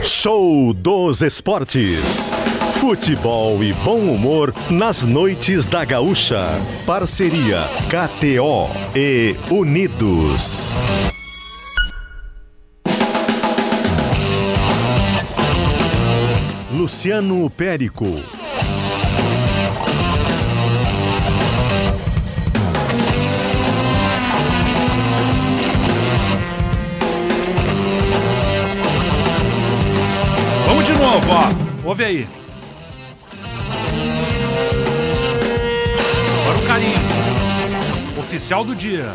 Show dos Esportes. Futebol e bom humor nas noites da Gaúcha. Parceria KTO e Unidos. Luciano Périco. Novo, ó. Ouve aí. Agora o carinho. Oficial do dia.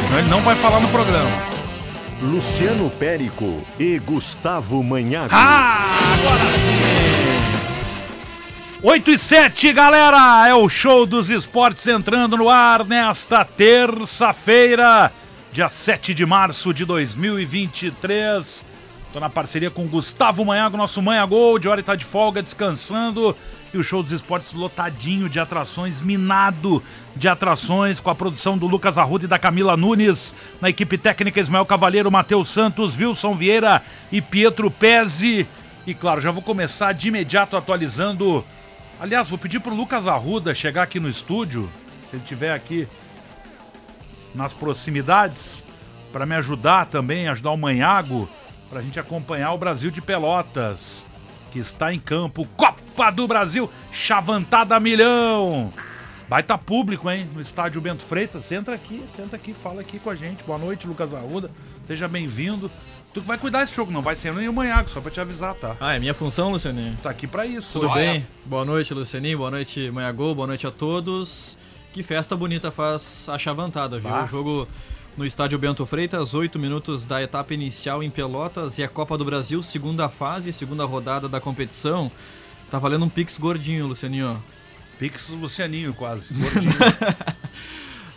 Senão ele não vai falar no programa. Luciano Périco e Gustavo Manhago. Ah, agora sim! 8 e 7, galera! É o show dos esportes entrando no ar nesta terça-feira, dia 7 de março de 2023. Tô na parceria com Gustavo Manhago, nosso Manha Gold. Hora tá de folga, descansando. E o show dos esportes lotadinho de atrações, minado de atrações, com a produção do Lucas Arruda e da Camila Nunes. Na equipe técnica, Ismael Cavalheiro, Matheus Santos, Wilson Vieira e Pietro Pezzi. E claro, já vou começar de imediato atualizando. Aliás, vou pedir pro Lucas Arruda chegar aqui no estúdio, se ele estiver aqui nas proximidades, para me ajudar também, ajudar o Manhago, para a gente acompanhar o Brasil de Pelotas, que está em campo. Copa do Brasil, chavantada milhão. Baita público, hein? No estádio Bento Freitas. Senta aqui, senta aqui, fala aqui com a gente. Boa noite, Lucas Arruda. Seja bem-vindo. Tu que vai cuidar desse jogo, não vai ser nem o Manhago, só pra te avisar, tá? Ah, é minha função, Lucianinho. Tá aqui pra isso. Tudo Só bem? essa. Boa noite, Lucianinho. Boa noite, Manhagol. Boa noite a todos. Que festa bonita faz a chavantada, viu? Bah. O jogo no estádio Bento Freitas, 8 minutos da etapa inicial em Pelotas e a Copa do Brasil, segunda fase, segunda rodada da competição. Tá valendo um pix gordinho, Lucianinho. Pix Lucianinho, quase. Gordinho.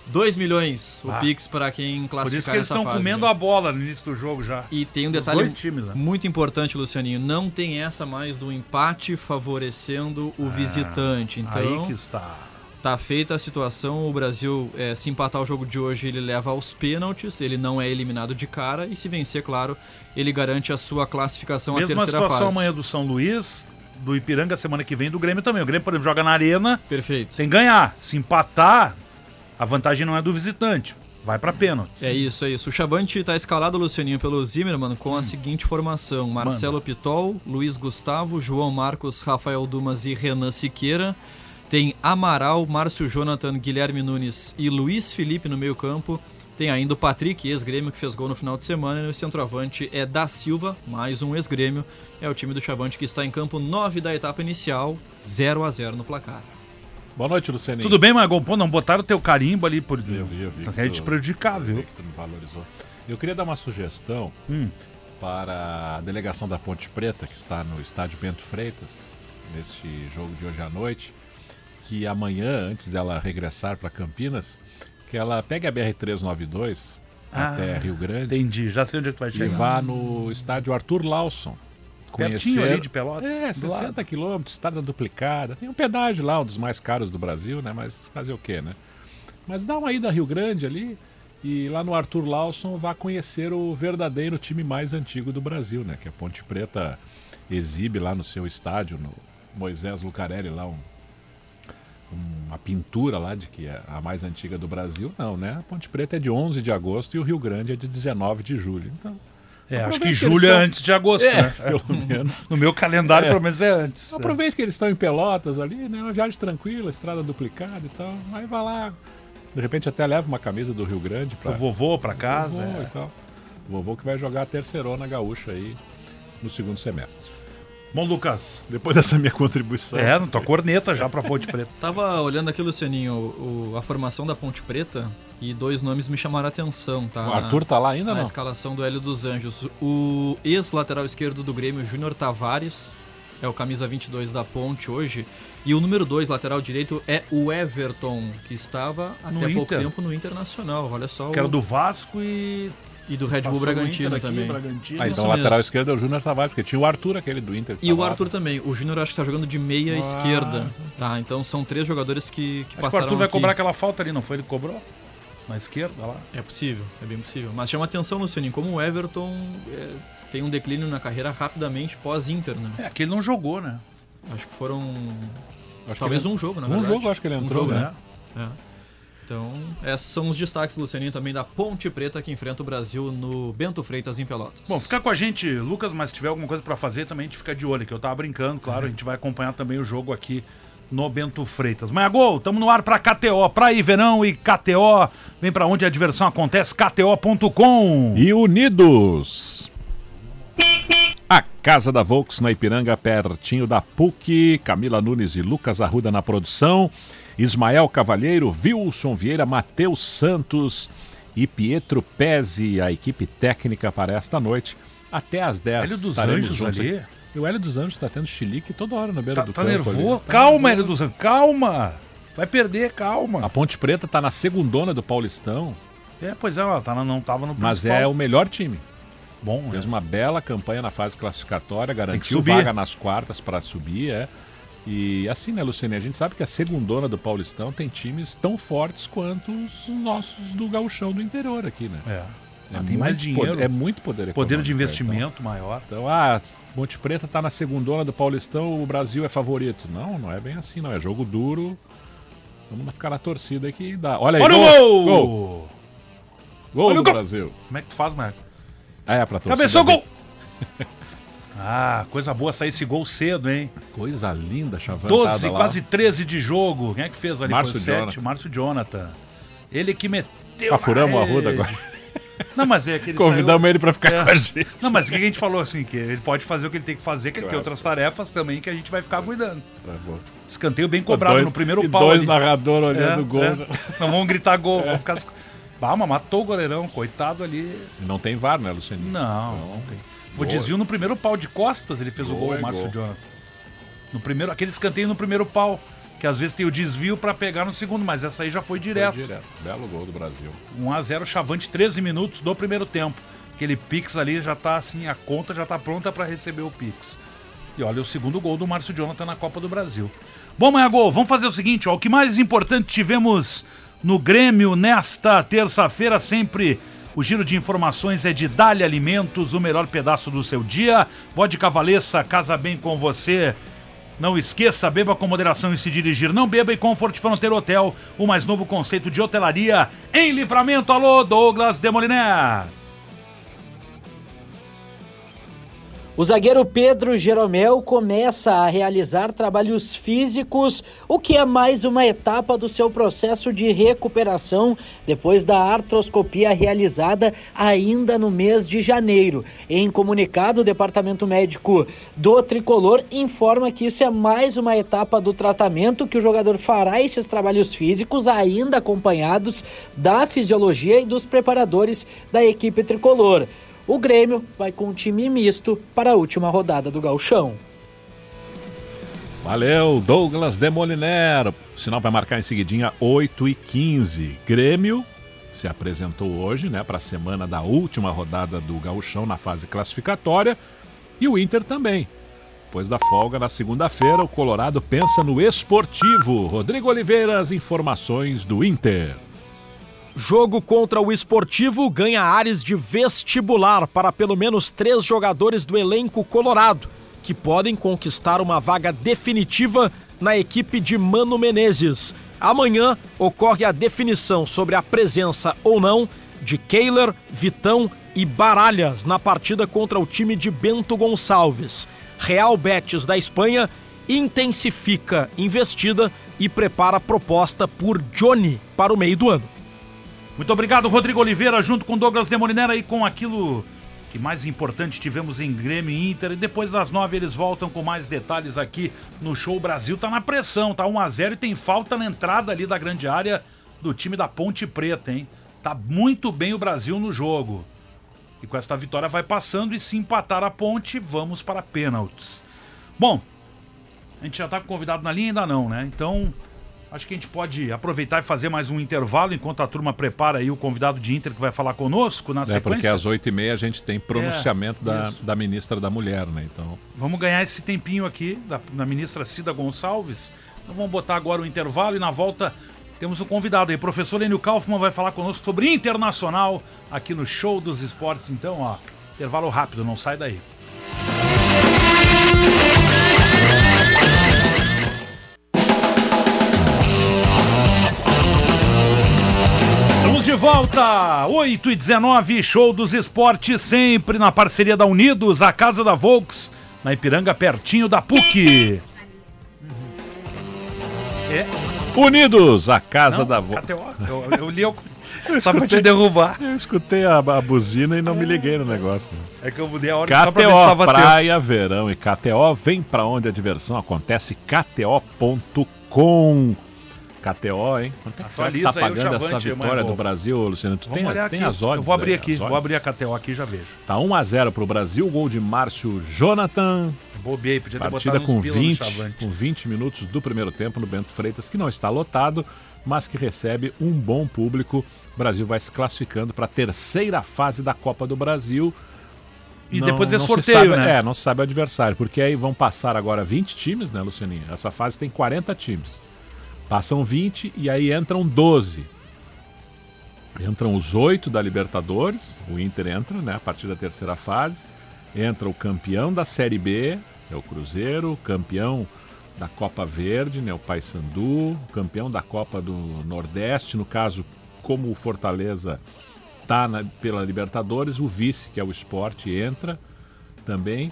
2 milhões o Ah. pix para quem Por classificar isso que eles estão fase, comendo viu? a bola no início do jogo já. E tem um detalhe times, né? muito importante, Lucianinho. Não tem essa mais do empate favorecendo o visitante. Então, Ah, Aí que está. Tá feita a situação, o Brasil, é, se empatar o jogo de hoje, ele leva aos pênaltis, ele não é eliminado de cara, e se vencer, claro, ele garante a sua classificação à Mesma terceira situação fase. amanhã do São Luís, do Ipiranga semana que vem, do Grêmio também. O Grêmio, por exemplo, joga na arena, Perfeito. tem que ganhar. Se empatar, a vantagem não é do visitante. Vai pra pênalti. É isso, é isso. O Chavante tá escalado, Lucianinho, pelo Zimmermann com Hum. a seguinte formação: Marcelo Pitol, Luiz Gustavo, João Marcos, Rafael Dumas e Renan Siqueira. Tem Amaral, Márcio Jonathan, Guilherme Nunes e Luiz Felipe no meio-campo. Tem ainda o Patrick, ex-grêmio, que fez gol no final de semana. E o centroavante é Da Silva, mais um ex-grêmio. É o time do Chavante que está em campo 9 da etapa inicial, 0 a 0 no placar. Boa noite, Lucianinho. Tudo bem, Margot? Pô, não botaram o teu carimbo ali por. Eu vi, eu vi. Tá que querendo tu- te prejudicar, eu viu? vi que tu me valorizou. Eu queria dar uma sugestão Hum. para a delegação da Ponte Preta, que está no estádio Bento Freitas, neste jogo de hoje à noite, que amanhã, antes dela regressar para Campinas, que ela pegue a BR-392 Ah, até Rio Grande Entendi, já sei onde é que vai e chegar. vá no estádio Arthur Lawson. Pertinho ali de Pelotas. É, do 60 lado. quilômetros, estrada duplicada. Tem um pedágio lá, um dos mais caros do Brasil, né? Mas fazer o quê, né? Mas dá uma ida a Rio Grande ali e lá no Arthur Lawson vá conhecer o verdadeiro time mais antigo do Brasil, né? Que a Ponte Preta exibe lá no seu estádio, no Moisés Lucarelli, lá um- uma pintura lá de que é a mais antiga do Brasil. Não, né? A Ponte Preta é de 11 de agosto e o Rio Grande é de 19 de julho. Então, É, acho que julho é estão- antes de agosto, né? pelo menos. No meu calendário, É. pelo menos, é antes. Aproveite que eles estão em Pelotas ali, né? Uma viagem tranquila, estrada duplicada e tal. Aí vai lá. De repente até leva uma camisa do Rio Grande para vovô, pra casa. vovô é. e tal. Vovô que vai jogar a terceirona gaúcha aí no segundo semestre. Bom, Lucas. Depois dessa minha contribuição. É, não tua corneta já pra Ponte Preta. Tava olhando aqui, Lucianinho, o- o- a formação da Ponte Preta e dois nomes me chamaram a atenção, tá? O Arthur tá lá ainda na não? escalação do Hélio dos Anjos. O ex-lateral esquerdo do Grêmio, Júnior Tavares, é o camisa 22 da Ponte hoje. E o número 2, lateral direito, é o Everton, que estava No até pouco Inter. tempo no Internacional. Olha só. Que era o- do Vasco e. E do Red Bull passou Bragantino aqui, também. Bragantino. Ah, Isso então o lateral mesmo. esquerdo é o Júnior Tavares, porque tinha o Arthur, aquele do Inter. E o tava lá. Arthur também. O Júnior acho que tá jogando de meia Ah. esquerda. Tá, então são três jogadores que, que Acho que o passaram Arthur vai aqui. cobrar aquela falta ali, não foi? Ele cobrou? na esquerda lá. É possível, é bem possível. Mas chama atenção, Lucianinho, como o Everton é, tem um declínio na carreira rapidamente pós-Inter, né? É, que ele não jogou, né? Acho que foram. Acho talvez que ele... um jogo, na um verdade. jogo acho que ele entrou, um jogo, né? É. Então, esses são os destaques, Lucianinho, também da Ponte Preta que enfrenta o Brasil no Bento Freitas em Pelotas. Bom, fica com a gente, Lucas, mas se tiver alguma coisa para fazer também a gente fica de olho, que eu tava brincando, claro, a gente vai acompanhar também o jogo aqui no Bento Freitas. Mas gol, tamo no ar pra KTO, pra ir verão e KTO, vem pra onde a diversão acontece, kto.com. E unidos. A Casa da Volks na Ipiranga, pertinho da PUC. Camila Nunes e Lucas Arruda na produção. Ismael Cavalheiro, Wilson Vieira, Matheus Santos e Pietro Pezzi, a equipe técnica para esta noite. Até às 10 Hélio dos Anjos ali. aqui. E o Hélio dos Anjos está tendo chilique toda hora na beira Tá, do tá campo. nervoso? Tá calma, nervoso. Hélio dos Anjos, calma. Vai perder, calma. A Ponte Preta está na segundona do Paulistão, É, pois é, ela tá, não tava no mas principal. é o melhor time. Bom, Fez né? uma bela campanha na fase classificatória, garantiu vaga nas quartas para subir, é. E assim, né, Luciane? A gente sabe que a segundona do Paulistão tem times tão fortes quanto os nossos do gauchão do interior aqui, né? É. É Ah, tem mais dinheiro, poder- é muito poder poder de né? investimento maior. Então, então, ah, Monte Preta tá na segundona do Paulistão, o Brasil é favorito. Não, não é bem assim, não. É jogo duro. Vamos ficar na torcida aí que dá. Olha aí, Olha o gol! gol! Gol, Gol Olha do gol! Brasil. Como é que tu faz, Marco? É, pra torcida. Cabeçou, gol! ah, coisa boa sair esse gol cedo, hein? Coisa linda, chavantada 12, lá. quase 13 de jogo. Quem é que fez ali? Márcio Foi o 7, Jonathan. Márcio Jonathan. Ele que meteu. Na furamos o Arruda rede. agora. Não, mas é que ele Convidamos saiu- ele pra ficar É. com a gente. Não, mas o que a gente falou assim, que ele pode fazer o que ele tem que fazer, que ele tem outras tarefas também que a gente vai ficar cuidando. Tá bom. Escanteio bem cobrado Dois- no primeiro pau. dois narradores É, olhando o gol. é. Não vamos gritar gol, vamos ficar. Bah, matou o goleirão, coitado ali. Não tem VAR, né, Luciano? Não, Então, não tem. O boa. desvio no primeiro pau de costas, ele fez o Gol o Márcio gol. Jonathan. No primeiro, aquele escanteio no primeiro pau, que às vezes tem o desvio pra pegar no segundo, mas essa aí já foi Foi direto. direto. Belo gol do Brasil. 1 a 0 Chavante, 13 minutos do primeiro tempo. Aquele Pix ali já tá assim, a conta já tá pronta pra receber o Pix. E olha o segundo gol do Márcio Jonathan na Copa do Brasil. Bom, Manhã Gol, vamos fazer o seguinte, ó, o que mais importante tivemos no Grêmio nesta terça-feira, sempre o giro de informações é de Dali Alimentos, o melhor pedaço do seu dia. Vodka Valessa, casa bem com você. Não esqueça, beba com moderação e se dirigir. Não beba e Comfort Fronteira Hotel, o mais novo conceito de hotelaria em livramento. Alô, Douglas Demoliner. O zagueiro Pedro Jeromel começa a realizar trabalhos físicos, o que é mais uma etapa do seu processo de recuperação depois da artroscopia realizada ainda no mês de janeiro. Em comunicado, o departamento médico do tricolor informa que isso é mais uma etapa do tratamento que o jogador fará esses trabalhos físicos ainda acompanhados da fisiologia e dos preparadores da equipe tricolor. O Grêmio vai com um time misto para a última rodada do Gauchão. Valeu, Douglas Demoliner. O sinal vai marcar em seguidinha 8 e 15. Grêmio se apresentou hoje, né, para a semana da última rodada do Gauchão na fase classificatória. E o Inter também. Depois da folga na segunda-feira, o Colorado pensa no esportivo. Rodrigo Oliveira, as informações do Inter. Jogo contra o esportivo ganha áreas de vestibular para pelo menos três jogadores do elenco colorado, que podem conquistar uma vaga definitiva na equipe de Mano Menezes. Amanhã ocorre a definição sobre a presença ou não de Kehler, Vitão e Baralhas na partida contra o time de Bento Gonçalves. Real Betis da Espanha intensifica investida e prepara proposta por Johnny para o meio do ano. Muito obrigado, Rodrigo Oliveira, junto com Douglas Demoliner aí com aquilo que mais importante tivemos em Grêmio e Inter. E depois das nove eles voltam com mais detalhes aqui no Show O Brasil. Tá na pressão, tá 1 a 0 e tem falta na entrada ali da grande área do time da Ponte Preta, hein? Tá muito bem o Brasil no jogo. E com esta vitória vai passando e se empatar a Ponte, vamos para pênaltis. Bom, a gente já tá com convidado na linha ainda não, né? Então, Acho que a gente pode aproveitar e fazer mais um intervalo enquanto a turma prepara aí o convidado de Inter que vai falar conosco na É, sequência. porque às 8h30 a gente tem pronunciamento É, da, da ministra da Mulher, né? Então, Vamos ganhar esse tempinho aqui da, da ministra Cida Gonçalves. Então vamos botar agora o intervalo e na volta temos um convidado aí, professor Enio Kaufmann vai falar conosco sobre Internacional aqui no Show dos Esportes. Então, ó, intervalo rápido, não sai daí. Volta, 8 e 19, Show dos Esportes, sempre na parceria da Unidos, a Casa da Volks, na Ipiranga, pertinho da PUC. É. Unidos, a Casa Não, da Volks. KTO, eu, eu li eu, só pra te derrubar. Eu escutei a, a buzina e não me liguei no negócio. Né? É que eu mudei a hora só pra ver se KTO, tava tempo. praia, verão e KTO, vem pra onde a diversão acontece, kto.com. KTO, hein? Quanto é que tá pagando essa vitória do. Brasil, Luciano? Tu Vamos tem, tem as odds Eu vou abrir aqui, vou abrir a KTO aqui e já vejo. Tá 1x0 pro Brasil, gol de Márcio Jonathan. Bobiei, podia ter Partida botado com pila no 20, Chavante. com 20 minutos do primeiro tempo no Bento Freitas, que não está lotado, mas que recebe um bom público. O Brasil vai se classificando para a terceira fase da Copa do Brasil. E Não- depois é sorteio, sabe- né? É, não se sabe o adversário, porque aí vão passar agora 20 times, né, Lucianinho? Essa fase tem 40 times. Passam 20 e aí entram 12. Entram os oito da Libertadores, o Inter entra, né, a partir da terceira fase. Entra o campeão da Série B, é o Cruzeiro, campeão da Copa Verde, né, o Paysandu, campeão da Copa do Nordeste, no caso, como o Fortaleza tá pela Libertadores, o vice, que é o Esporte, entra também.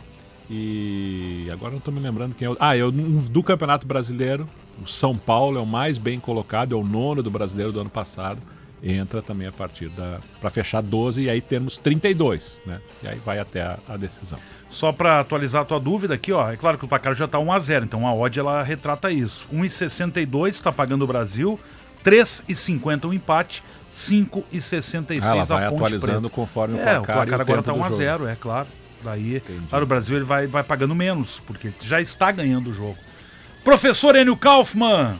E agora não estou me lembrando quem é o. Ah, é do Campeonato Brasileiro. O São Paulo é o mais bem colocado, é o nono do brasileiro do ano passado. Entra também a partir da. para fechar 12 e aí temos 32, né? E aí vai até a, a decisão. Só pra atualizar a tua dúvida aqui, ó. É claro que o placar já tá 1x0, então a odd ela retrata isso. 1,62 tá pagando o Brasil, 3,50 o empate, 5,66 Ah, ela a vai ponte atualizando preta. conforme o É, placar. o placar e o agora tempo tá do jogo. 1x0, é claro. Daí, Entendi. claro, o Brasil ele vai, vai pagando menos, porque já está ganhando o jogo. Professor Enio Kaufmann,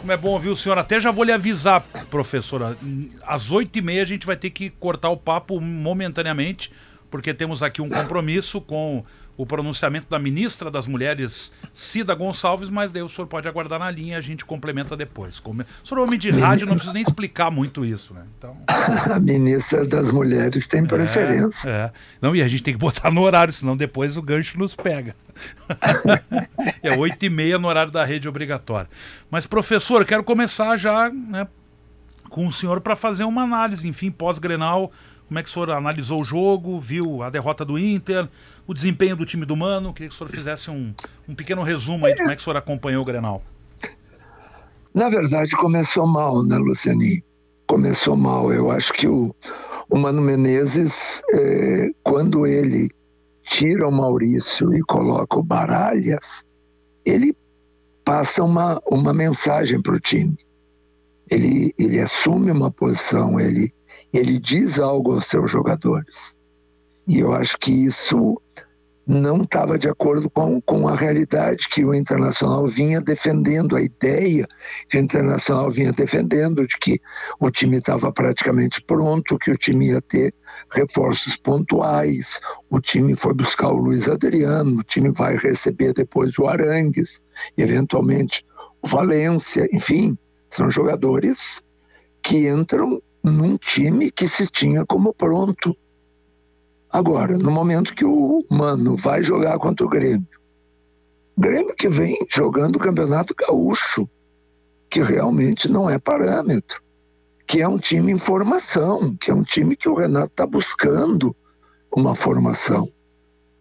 como é bom ouvir o senhor. Até já vou lhe avisar, professora. Às oito e meia a gente vai ter que cortar o papo momentaneamente, porque temos aqui um compromisso com o pronunciamento da ministra das Mulheres, Cida Gonçalves, mas daí o senhor pode aguardar na linha e a gente complementa depois. Como... O senhor é homem de rádio, não precisa nem explicar muito isso, né? Então, A ministra das Mulheres tem preferência. é. Não, e a gente tem que botar no horário, senão depois o gancho nos pega. é oito e meia no horário da rede obrigatória. Mas, professor, eu quero começar já né, com o senhor para fazer uma análise, enfim, pós-Grenal. Como é que o senhor analisou o jogo, viu a derrota do Inter, o desempenho do time do Mano? Queria que o senhor fizesse um, um pequeno resumo aí de como é que o senhor acompanhou o Grenal. Na verdade, começou mal, né, Lucianinho? Começou mal. Eu acho que o, o Mano Menezes, eh, quando ele tira o Maurício e coloca o Baralhas, ele passa uma, uma mensagem para o time. Ele, ele assume uma posição, ele, ele diz algo aos seus jogadores. E eu acho que isso não estava de acordo com, com a realidade que o Internacional vinha defendendo, a ideia que o Internacional vinha defendendo de que o time estava praticamente pronto, que o time ia ter reforços pontuais, o time foi buscar o Luiz Adriano, o time vai receber depois o Arangues, eventualmente o Valência, enfim, são jogadores que entram num time que se tinha como pronto. Agora, no momento que o Mano vai jogar contra o Grêmio, Grêmio que vem jogando o Campeonato Gaúcho, que realmente não é parâmetro, que é um time em formação, que é um time que o Renato está buscando uma formação.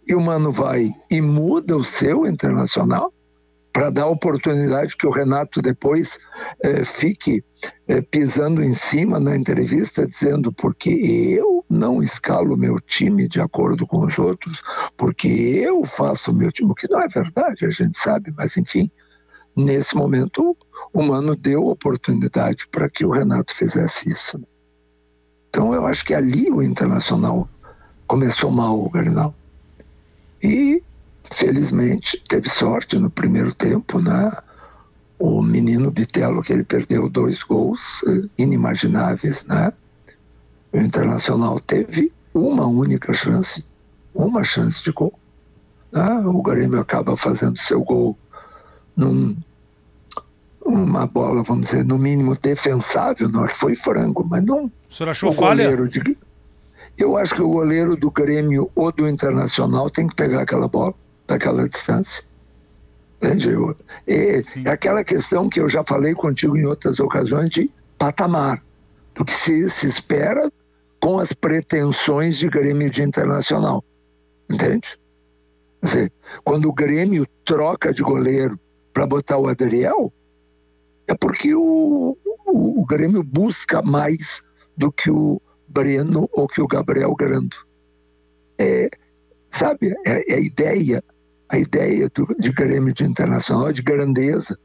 E o Mano vai e muda o seu internacional para dar oportunidade que o Renato depois eh, fique eh, pisando em cima na entrevista, dizendo porque eu não escalo meu time de acordo com os outros, porque eu faço meu time, o que não é verdade, a gente sabe, mas enfim, nesse momento o Mano deu oportunidade para que o Renato fizesse isso. Então eu acho que ali o Internacional começou mal o Grenal. E felizmente teve sorte no primeiro tempo, né? O menino Bitelo que ele perdeu dois gols eh, inimagináveis, né? O Internacional teve uma única chance, uma chance de gol. Né? O Grêmio acaba fazendo seu gol num uma bola, vamos dizer, no mínimo defensável, não foi frango, mas não. O senhor achou falha? De, eu acho que o goleiro do Grêmio ou do Internacional tem que pegar aquela bola daquela distância. Entende? É, é aquela questão que eu já falei contigo em outras ocasiões de patamar, do que se, se espera com as pretensões de Grêmio de Internacional. Entende? Quer dizer, quando o Grêmio troca de goleiro para botar o Adriel, é porque o, o, o, Grêmio busca mais do que o Breno ou que o Gabriel Grando. É, sabe, é, é a ideia, a ideia do, de Grêmio de Internacional, de grandeza,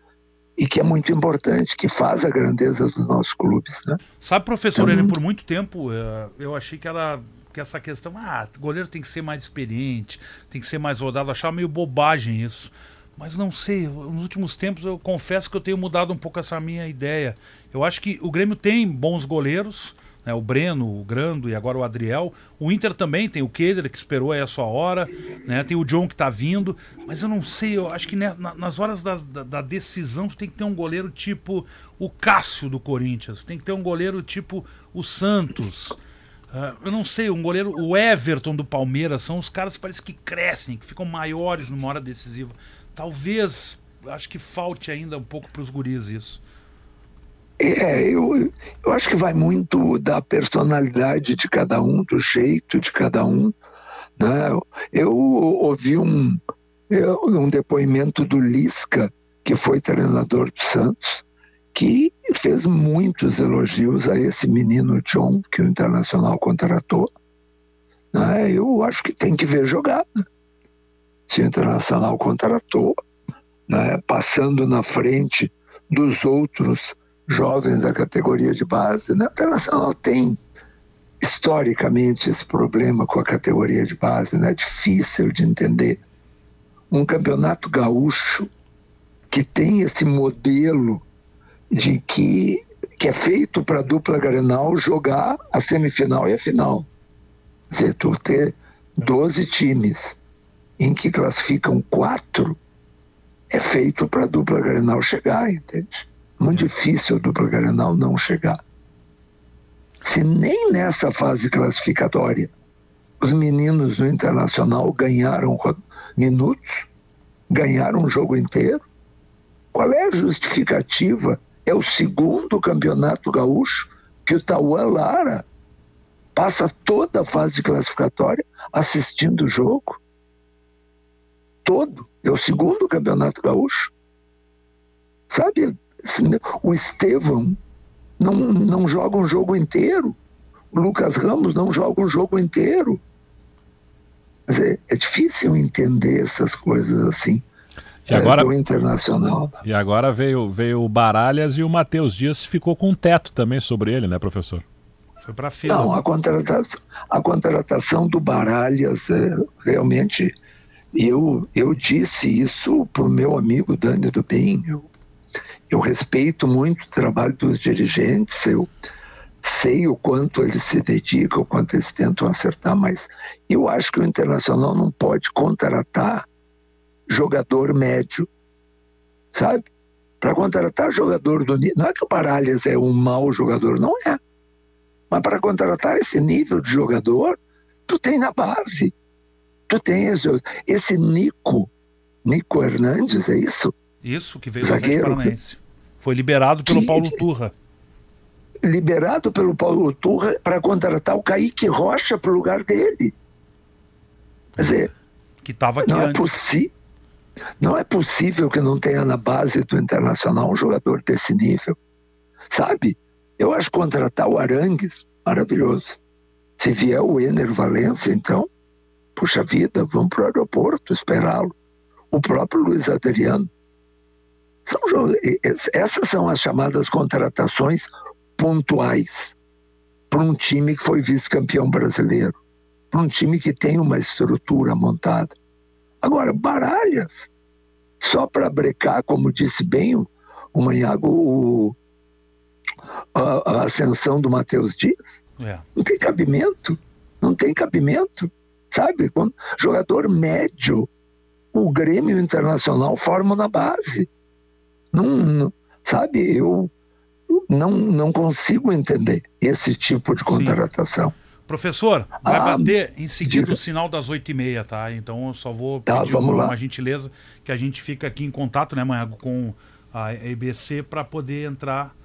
e que é muito importante, que faz a grandeza dos nossos clubes. Né? Sabe, professor, é ele por muito tempo eh, eu achei que ela que essa questão, ah, goleiro tem que ser mais experiente, tem que ser mais rodado, eu achava meio bobagem isso. Mas não sei, nos últimos tempos eu confesso que eu tenho mudado um pouco essa minha ideia. Eu acho que o Grêmio tem bons goleiros, né, o Breno, o Grando e agora o Adriel. O Inter também tem o Keder, que esperou aí a sua hora, né, tem o John que está vindo. Mas eu não sei, eu acho que né, nas horas da, da, da, decisão tem que ter um goleiro tipo o Cássio do Corinthians, tem que ter um goleiro tipo o Santos. Uh, eu não sei, um goleiro, o Everton do Palmeiras, são os caras que parece que crescem, que ficam maiores numa hora decisiva. Talvez, acho que falte ainda um pouco para os guris isso. É, eu, eu acho que vai muito da personalidade de cada um, do jeito de cada um. Né? Eu ouvi um, um depoimento do Lisca, que foi treinador do Santos, que fez muitos elogios a esse menino John que o Internacional contratou. Né? Eu acho que tem que ver jogar. Né? se o Internacional contratou, né, passando na frente dos outros jovens da categoria de base. Né? O Internacional tem historicamente esse problema com a categoria de base, né? é difícil de entender. Um campeonato gaúcho que tem esse modelo de que, que é feito para a dupla Grenal jogar a semifinal e a final. Quer dizer, ter 12 times em que classificam quatro, é feito para a dupla Grenal chegar, entende? Muito difícil a dupla Grenal não chegar. Se nem nessa fase classificatória os meninos do Internacional ganharam minutos, ganharam o jogo inteiro, qual é a justificativa? É o segundo campeonato gaúcho que o Tauan Lara passa toda a fase classificatória assistindo o jogo todo. É o segundo campeonato gaúcho. Sabe, o Estevão não, não joga um jogo inteiro. O Lucas Ramos não joga um jogo inteiro. Dizer, é difícil entender essas coisas assim. E agora, é, internacional. E agora veio, veio o Baralhas e o Matheus Dias ficou com um teto também sobre ele, né, professor? Foi para fila. Não, a contratação, a contratação do Baralhas é, realmente eu, eu disse isso para o meu amigo Dani do Bem. Eu, eu respeito muito o trabalho dos dirigentes, eu sei o quanto eles se dedicam, o quanto eles tentam acertar, mas eu acho que o Internacional não pode contratar jogador médio, sabe? Para contratar jogador do nível. Não é que o Paralhas é um mau jogador, não é. Mas para contratar esse nível de jogador, tu tem na base. Tu tens esse Nico, Nico Hernandes, é isso? Isso, que veio Zagueiro, do Paranaense. Foi liberado pelo que, Paulo Turra. Liberado pelo Paulo Turra para contratar o Kaique Rocha para o lugar dele. Quer dizer, que estava aqui não antes. É não é possível que não tenha na base do Internacional um jogador desse nível. Sabe? Eu acho contratar o Arangues, maravilhoso. Se vier o Ener Valência, então, Puxa vida, vamos para o aeroporto esperá-lo. O próprio Luiz Adriano. São, essas são as chamadas contratações pontuais para um time que foi vice-campeão brasileiro, para um time que tem uma estrutura montada. Agora, baralhas, só para brecar, como disse bem o, Manhago, a, a, ascensão do Matheus Dias, é. não tem cabimento, não tem cabimento. Sabe? Quando jogador médio, o Grêmio Internacional forma na base. Não, sabe? Eu não, não consigo entender esse tipo de contratação. Sim. Professor, vai ah, bater em seguida diga. o sinal das oito e meia, tá? Então eu só vou tá, pedir uma, uma, gentileza que a gente fica aqui em contato, né, Manhago, com a EBC para poder entrar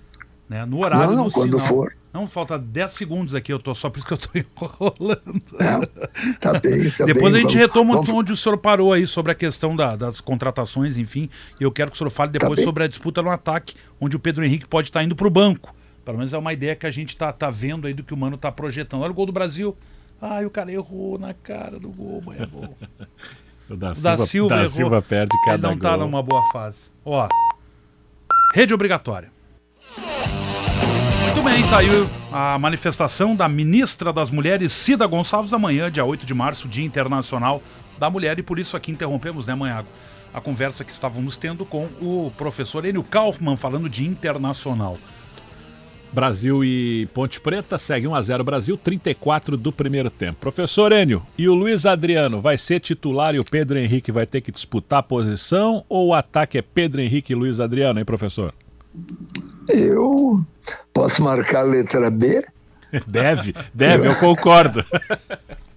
né, no horário. Não, não, quando sinal. for. Não, falta 10 segundos aqui, eu tô só por isso que eu tô enrolando. É, tá bem, tá Depois bem, a gente vamos, retoma vamos... onde o senhor parou aí sobre a questão da, das contratações, enfim. E eu quero que o senhor fale tá depois tá sobre a disputa no ataque, onde o Pedro Henrique pode estar tá indo para o banco. Pelo menos é uma ideia que a gente tá, tá vendo aí do que o Mano tá projetando. Olha o gol do Brasil. Ai, o cara errou na cara do gol, mas é gol. o da, o da Silva, Silva, da errou. Silva perde cada Ele não tá numa boa fase. Ó, rede obrigatória. Muito bem, tá aí a manifestação da ministra das Mulheres, Cida Gonçalves, da manhã, dia 8 de março, Dia Internacional da Mulher, e por isso aqui interrompemos, né, Manhago, a conversa que estávamos tendo com o professor Enio Kaufmann, falando de internacional. Brasil e Ponte Preta segue 1 a 0 Brasil, 34 do primeiro tempo. Professor Enio, e o Luiz Adriano vai ser titular e o Pedro Henrique vai ter que disputar a posição ou o ataque é Pedro Henrique e Luiz Adriano, hein, professor? Eu posso marcar a letra B? Deve, deve, eu, eu concordo.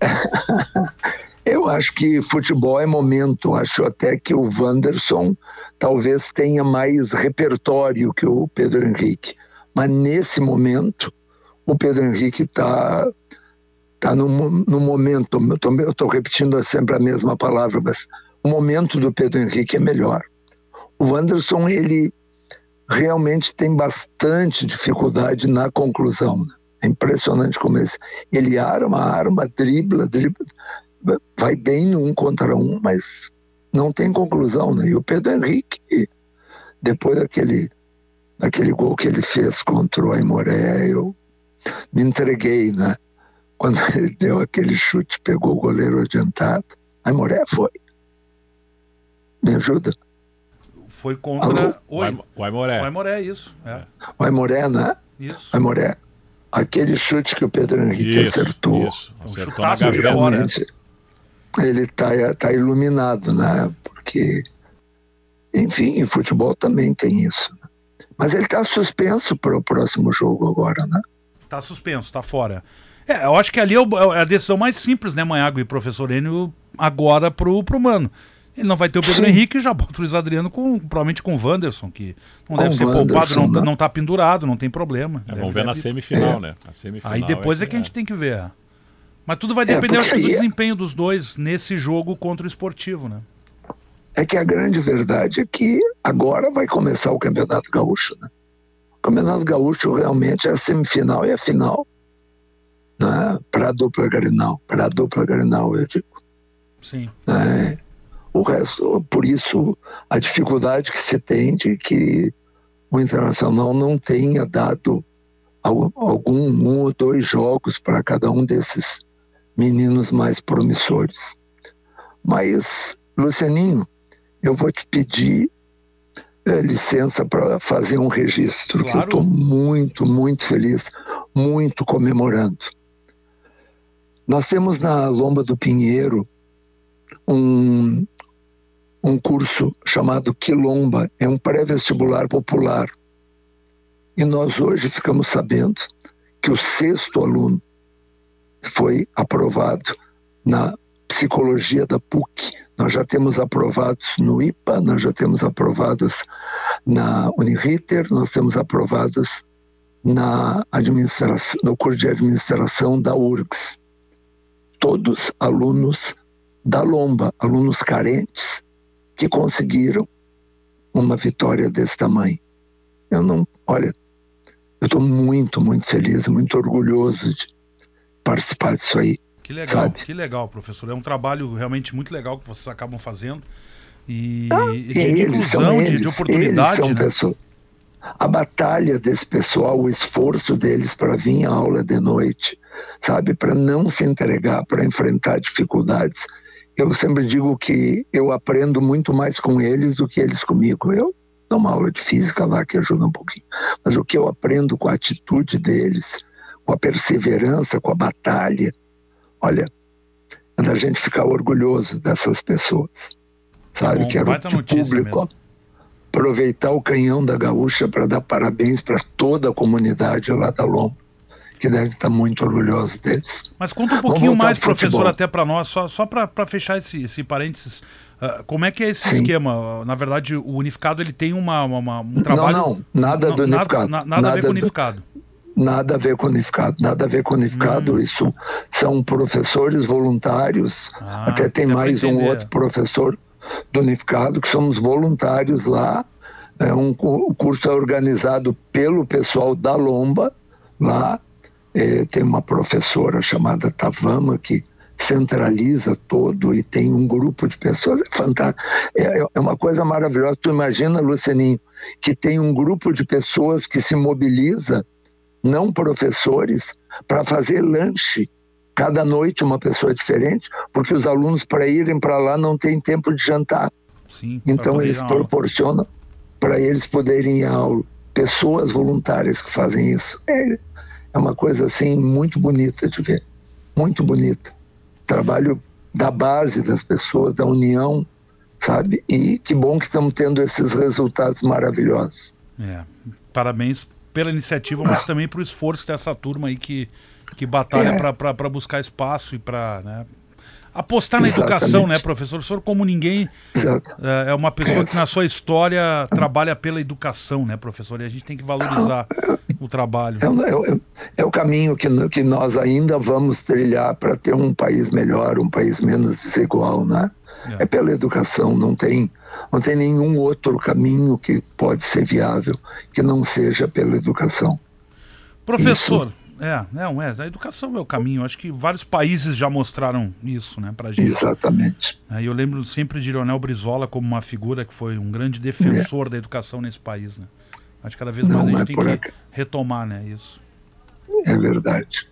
eu acho que futebol é momento. Acho até que o Wanderson talvez tenha mais repertório que o Pedro Henrique. Mas nesse momento, o Pedro Henrique está tá no, no momento, eu estou repetindo sempre a mesma palavra, mas o momento do Pedro Henrique é melhor. O Wanderson, ele realmente tem bastante dificuldade na conclusão. Né? É impressionante como esse. Ele arma, arma, dribla, dribla, vai bem no um contra um, mas não tem conclusão. Né? E o Pedro Henrique, depois daquele naquele gol que ele fez contra o Aimoré, eu me entreguei, né? Quando ele deu aquele chute, pegou o goleiro adiantado. Aimoré foi. Me ajuda? Foi contra o, o Aimoré. O Aimoré, isso. É. O Aimoré, né? Isso. O Aimoré. Aquele chute que o Pedro Henrique isso, acertou. Isso. Acertou um chutaço de fora. Ele está tá iluminado, né? Porque, enfim, em futebol também tem isso. Né? Mas ele está suspenso para o próximo jogo agora, né? Está suspenso, está fora. É, eu acho que ali é, é a decisão mais simples, né, Manhago e professor Enio, agora pro, pro Mano. Ele não vai ter o Pedro. Henrique, já bota o Luiz Adriano com, provavelmente com o Wanderson, que não com deve ser poupado, não, né? não tá pendurado, não tem problema. É, vamos ver na semifinal, é. né? Semifinal aí depois é, é que, a gente tem que ver. Mas tudo vai é, depender, acho que, do desempenho dos dois nesse jogo contra o esportivo, né? é que a grande verdade é que agora vai começar o Campeonato Gaúcho. Né? O Campeonato Gaúcho realmente é a semifinal e a final né? para a dupla Grenal. Para a dupla Grenal, eu digo. Sim. É, o resto, por isso, a dificuldade que se tem de que o Internacional não tenha dado algum um ou dois jogos para cada um desses meninos mais promissores. Mas, Lucianinho, eu vou te pedir é, licença para fazer um registro, claro. que eu estou muito, muito feliz, muito comemorando. Nós temos na Lomba do Pinheiro um, um curso chamado Quilomba, é um pré-vestibular popular. E nós hoje ficamos sabendo que o sexto aluno foi aprovado na psicologia da PUC, nós já temos aprovados no IPA, nós já temos aprovados na Uniriter, nós temos aprovados na administração, no curso de administração da URGS. Todos alunos da Lomba, alunos carentes, que conseguiram uma vitória desse tamanho. Eu não, olha, eu estou muito, muito feliz, muito orgulhoso de participar disso aí. Que legal, sabe? que legal, professor. É um trabalho realmente muito legal que vocês acabam fazendo. E, ah, e de, de inclusão, eles, de, de, oportunidade. Né? Pessoas, a batalha desse pessoal, o esforço deles para vir à aula de noite, sabe, para não se entregar, para enfrentar dificuldades. Eu sempre digo que eu aprendo muito mais com eles do que eles comigo. Eu dou uma aula de física lá que ajuda um pouquinho, mas o que eu aprendo com a atitude deles, com a perseverança, com a batalha, Olha, é da gente ficar orgulhoso dessas pessoas. Sabe? É bom, Quero que o público. aproveitar o canhão da Gaúcha para dar parabéns para toda a comunidade lá da Lomba, que deve estar muito orgulhosa deles. Mas conta um pouquinho mais, professor, até para nós, só, só para fechar esse, esse parênteses. Uh, como é que é esse Sim. esquema? Na verdade, o unificado ele tem uma, uma um trabalho. Não, não, nada do unificado. Nada, nada, nada a ver com o unificado. Nada a ver com unificado, nada a ver com unificado. Hum. Isso são professores voluntários. Ah, até tem mais um outro professor do unificado que somos voluntários lá. É um, o curso é organizado pelo pessoal da Lomba lá. É, tem uma professora chamada Tavama que centraliza todo e tem um grupo de pessoas, é fantástico. É, é uma coisa maravilhosa. Tu imagina, Lucianinho, que tem um grupo de pessoas que se mobiliza, não professores, para fazer lanche. Cada noite uma pessoa diferente, porque os alunos, para irem para lá, não têm tempo de jantar. Sim, então eles proporcionam para eles poderem ir à aula. Pessoas voluntárias que fazem isso. É, é uma coisa assim muito bonita de ver. Muito bonita trabalho da base das pessoas, da união, sabe? E que bom que estamos tendo esses resultados maravilhosos. É, parabéns pela iniciativa, mas também para o esforço dessa turma aí que, que batalha é. para buscar espaço e para né, apostar na Exatamente. educação, né, professor? O senhor, como ninguém, Exato. é uma pessoa que na sua história trabalha pela educação, né, professor? E a gente tem que valorizar o trabalho. É, é, é o caminho que, que nós ainda vamos trilhar para ter um país melhor, um país menos desigual, né? É. é pela educação, não tem, não tem nenhum outro caminho que pode ser viável que não seja pela educação. Professor, Isso é, não, é. A educação é o caminho. Acho que vários países já mostraram isso, né, pra gente. Exatamente. É, eu lembro sempre de Leonel Brizola como uma figura que foi um grande defensor é. da educação nesse país, né? Acho que cada vez mais não, a gente tem que retomar, né, isso. É verdade.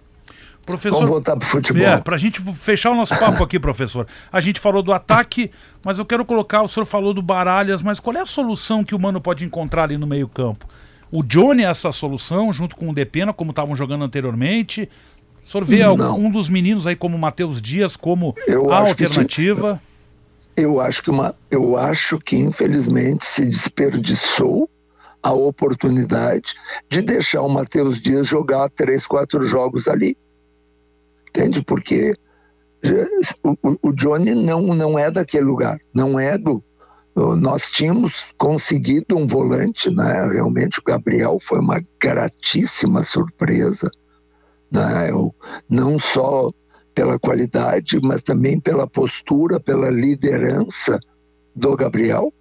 Professor, Vamos voltar para o futebol. É, para a gente fechar o nosso papo aqui, professor. A gente falou do ataque, mas eu quero colocar, o senhor falou do Baralhas, mas qual é a solução que o Mano pode encontrar ali no meio campo? O Johnny é essa solução, junto com o Depena, como estavam jogando anteriormente. O senhor vê algum, um dos meninos aí como Matheus Dias como eu a alternativa? Que, eu acho que uma, eu acho que infelizmente se desperdiçou a oportunidade de deixar o Matheus Dias jogar três, quatro jogos ali. Entende? Porque o, o Johnny não, não é daquele lugar, não é do, nós tínhamos conseguido um volante, né? Realmente o Gabriel foi uma gratíssima surpresa, né? não só pela qualidade, mas também pela postura, pela liderança do Gabriel.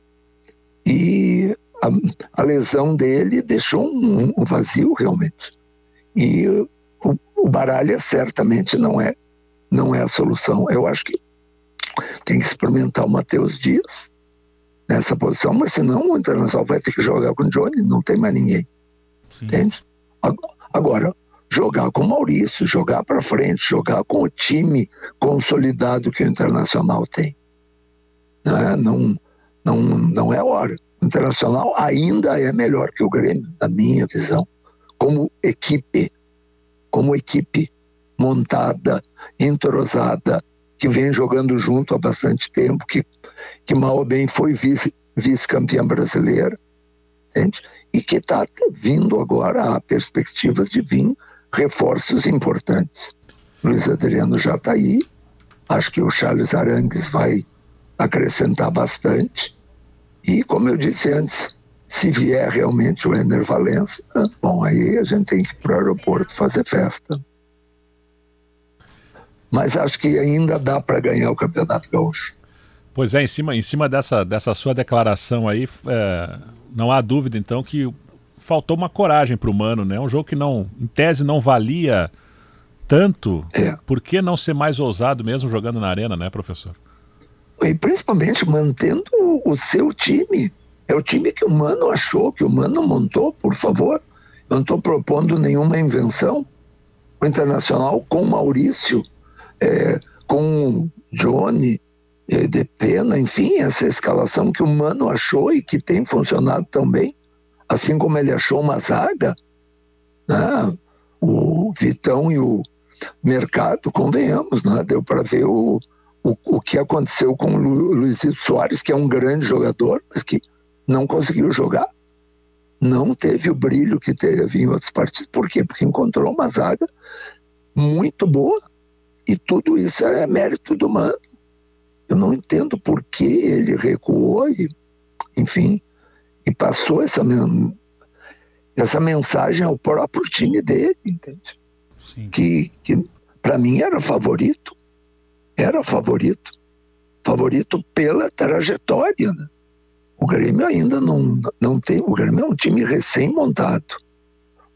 E a, a lesão dele deixou um, um, vazio realmente. E o, o Baralha certamente não é não é a solução. Eu acho que tem que experimentar o Matheus Dias nessa posição, mas senão o Internacional vai ter que jogar com o Johnny, não tem mais ninguém. Sim. Entende? Agora, jogar com o Maurício, jogar para frente, jogar com o time consolidado que o Internacional tem. Né? Não, não, não é hora. O Internacional ainda é melhor que o Grêmio, na minha visão, como equipe, como equipe montada, entrosada, que vem jogando junto há bastante tempo, que que mal ou bem foi vice-campeã brasileira, entende? e que está vindo agora a perspectivas de vir reforços importantes. Luiz Adriano já está aí, acho que o Charles Arangues vai acrescentar bastante. E, como eu disse antes, se vier realmente o Ender Valença, bom, aí a gente tem que ir para o aeroporto fazer festa. Mas acho que ainda dá para ganhar o Campeonato Gaúcho. Pois é, em cima, em cima dessa, dessa sua declaração aí, é, não há dúvida então que faltou uma coragem para o Mano, né? Um jogo que não, em tese, não valia tanto. É. Por que não ser mais ousado mesmo jogando na arena, né, professor? E principalmente mantendo o seu time. É o time que o Mano achou, que o Mano montou, por favor. Eu não estou propondo nenhuma invenção. O Internacional com Maurício, é, com Johnny, de pena, enfim, essa escalação que o Mano achou e que tem funcionado tão bem, assim como ele achou uma zaga, né? o Vitão e o Mercado, convenhamos, né? deu para ver o, o, o que aconteceu com o Luizito Soares, que é um grande jogador, mas que não conseguiu jogar. Não teve o brilho que teve em outras partidas. Por quê? Porque encontrou uma zaga muito boa. E tudo isso é mérito do Mano. Eu não entendo por que ele recuou e, enfim, e passou essa, essa mensagem ao próprio time dele, entende? Sim. Que, que para mim era favorito. Era favorito. Favorito pela trajetória, né? O Grêmio ainda não, não tem. O Grêmio é um time recém-montado.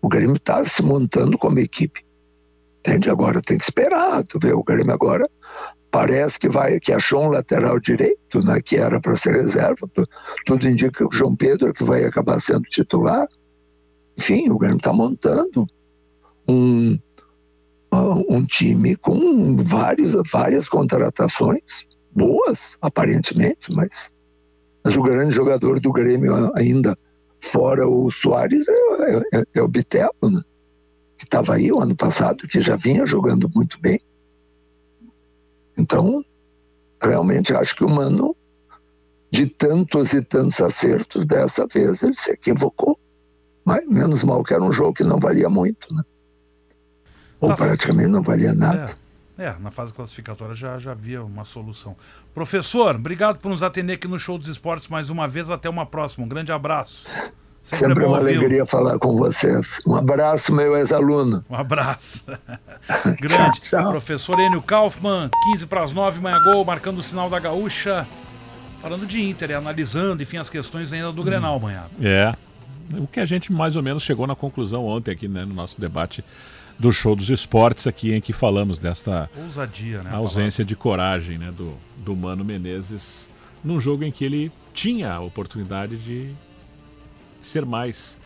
O Grêmio está se montando como equipe. Entende? Agora tem que esperar. Tu vê, o Grêmio agora parece que vai que achou um lateral direito, né, que era para ser reserva. Tudo indica que o João Pedro que vai acabar sendo titular. Enfim, o Grêmio está montando um, um time com vários, várias contratações boas, aparentemente, mas mas o grande jogador do Grêmio ainda, fora o Soares, é, é, é o Bitelo, né? que estava aí o ano passado, que já vinha jogando muito bem. Então, realmente acho que o Mano, de tantos e tantos acertos, dessa vez ele se equivocou. Mas menos mal que era um jogo que não valia muito, né? Ou tá praticamente não valia nada. É. É, na fase classificatória já, já havia uma solução. Professor, obrigado por nos atender aqui no Show dos Esportes mais uma vez. Até uma próxima. Um grande abraço. Sempre, Sempre é uma alegria falar com vocês. Um abraço, meu ex-aluno. Um abraço. grande. tchau, tchau. Professor Enio Kaufmann, 15 para as 9, manhã gol, marcando o sinal da gaúcha. Falando de Inter, analisando, enfim, as questões ainda do hum. Grenal amanhã. É. O que a gente mais ou menos chegou na conclusão ontem aqui, né, no nosso debate do show dos esportes aqui em que falamos desta Ousadia, né, ausência de coragem né, do, do Mano Menezes num jogo em que ele tinha a oportunidade de ser mais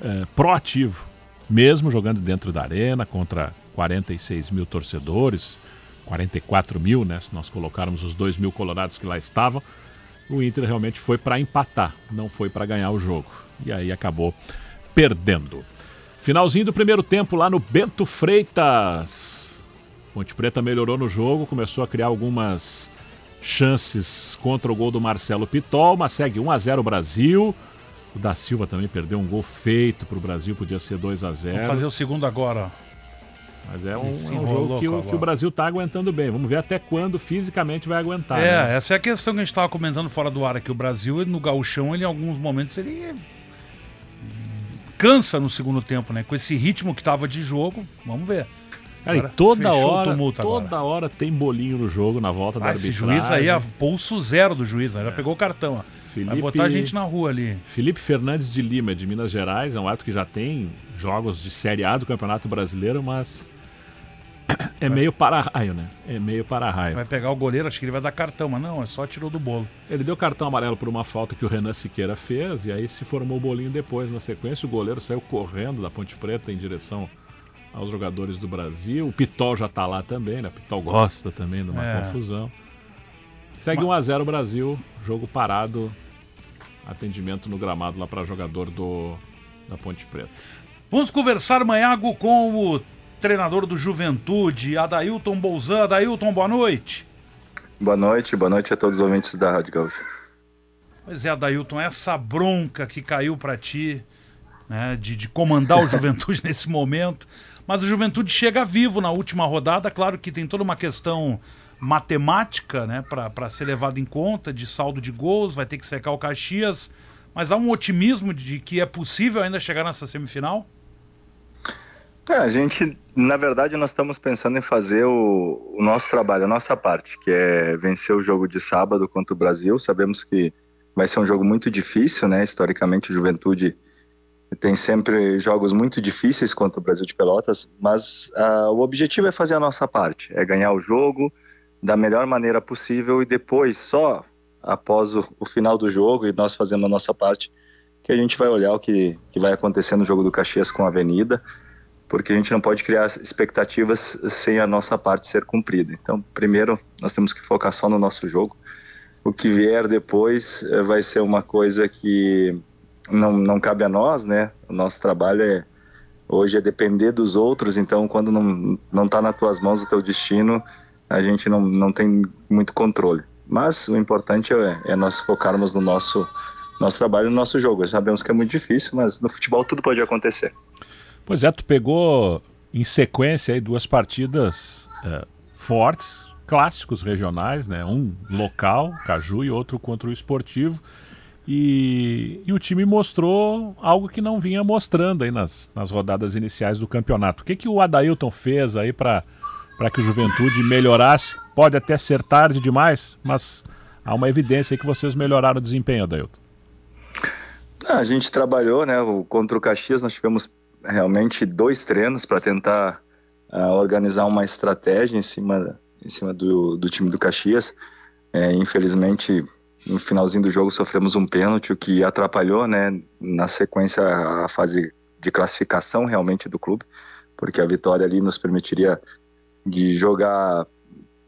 é, proativo, mesmo jogando dentro da arena contra 46 mil torcedores, 44 mil, né, se nós colocarmos os 2 mil colorados que lá estavam, o Inter realmente foi para empatar, não foi para ganhar o jogo. E aí acabou perdendo. Finalzinho do primeiro tempo lá no Bento Freitas. Ponte Preta melhorou no jogo, começou a criar algumas chances contra o gol do Marcelo Pitol, mas segue 1 a 0 o Brasil. O da Silva também perdeu um gol feito para o Brasil, podia ser 2 a 0 Vamos fazer o segundo agora. Mas é um, é um jogo que o, que o, Brasil está aguentando bem. Vamos ver até quando fisicamente vai aguentar. É, né? essa é a questão que a gente estava comentando fora do ar, que o Brasil, no gauchão, ele, em alguns momentos, ele cansa no segundo tempo, né? Com esse ritmo que tava de jogo, vamos ver. Cara, e toda hora, toda agora. hora tem bolinho no jogo na volta da ah, arbitragem. Esse juiz aí, é pulso zero do juiz, né? já pegou o cartão. Ó. Felipe, Vai botar a gente na rua ali. Felipe Fernandes de Lima, de Minas Gerais, é um ato que já tem jogos de Série A do Campeonato Brasileiro, mas é meio para-raio, né? É meio para-raio. Vai pegar o goleiro, acho que ele vai dar cartão, mas não, é só tirou do bolo. Ele deu cartão amarelo por uma falta que o Renan Siqueira fez, e aí se formou o bolinho depois na sequência. O goleiro saiu correndo da Ponte Preta em direção aos jogadores do Brasil. O Pitol já tá lá também, né? O Pitol gosta também de uma é. confusão. Segue mas... 1x0 Brasil, jogo parado, atendimento no gramado lá para jogador do da Ponte Preta. Vamos conversar amanhã com o treinador do Juventude, Adailton Bolzan. Adailton, boa noite. Boa noite, boa noite a todos os ouvintes da Rádio Gaúcha. Pois é, Adailton, essa bronca que caiu para ti, né, de, de comandar o Juventude nesse momento. Mas o Juventude chega vivo na última rodada, claro que tem toda uma questão matemática né, para ser levado em conta, de saldo de gols, vai ter que secar o Caxias. Mas há um otimismo de que é possível ainda chegar nessa semifinal? É, a gente, na verdade, nós estamos pensando em fazer o, o, nosso trabalho, a nossa parte, que é vencer o jogo de sábado contra o Brasil. Sabemos que vai ser um jogo muito difícil, né? Historicamente, o Juventude tem sempre jogos muito difíceis contra o Brasil de Pelotas, mas uh, o objetivo é fazer a nossa parte, é ganhar o jogo da melhor maneira possível e depois, só após o, o final do jogo e nós fazendo a nossa parte, que a gente vai olhar o que, que vai acontecer no jogo do Caxias com a Avenida porque a gente não pode criar expectativas sem a nossa parte ser cumprida. Então, primeiro, nós temos que focar só no nosso jogo. O que vier depois eh, vai ser uma coisa que não, não cabe a nós, né? O nosso trabalho é hoje é depender dos outros, então quando não não está nas tuas mãos o teu destino, a gente não, não tem muito controle. Mas o importante é, é nós focarmos no nosso nosso trabalho no nosso jogo. Sabemos que é muito difícil, mas no futebol tudo pode acontecer. Pois é, tu pegou em sequência aí duas partidas é, fortes, clássicos regionais, né? Um local, Caju, e outro contra o Esportivo. E, e, o time mostrou algo que não vinha mostrando aí nas, nas rodadas iniciais do campeonato. O que, que o Adailton fez aí para que o Juventude melhorasse? Pode até ser tarde demais, mas há uma evidência que vocês melhoraram o desempenho, Adailton. Ah, a gente trabalhou, né? Contra o Caxias nós tivemos realmente dois treinos para tentar uh, organizar uma estratégia em cima, em cima do, do time do Caxias. É, infelizmente, no finalzinho do jogo sofremos um pênalti, o que atrapalhou, né? Na sequência, a fase de classificação realmente do clube, porque a vitória ali nos permitiria de jogar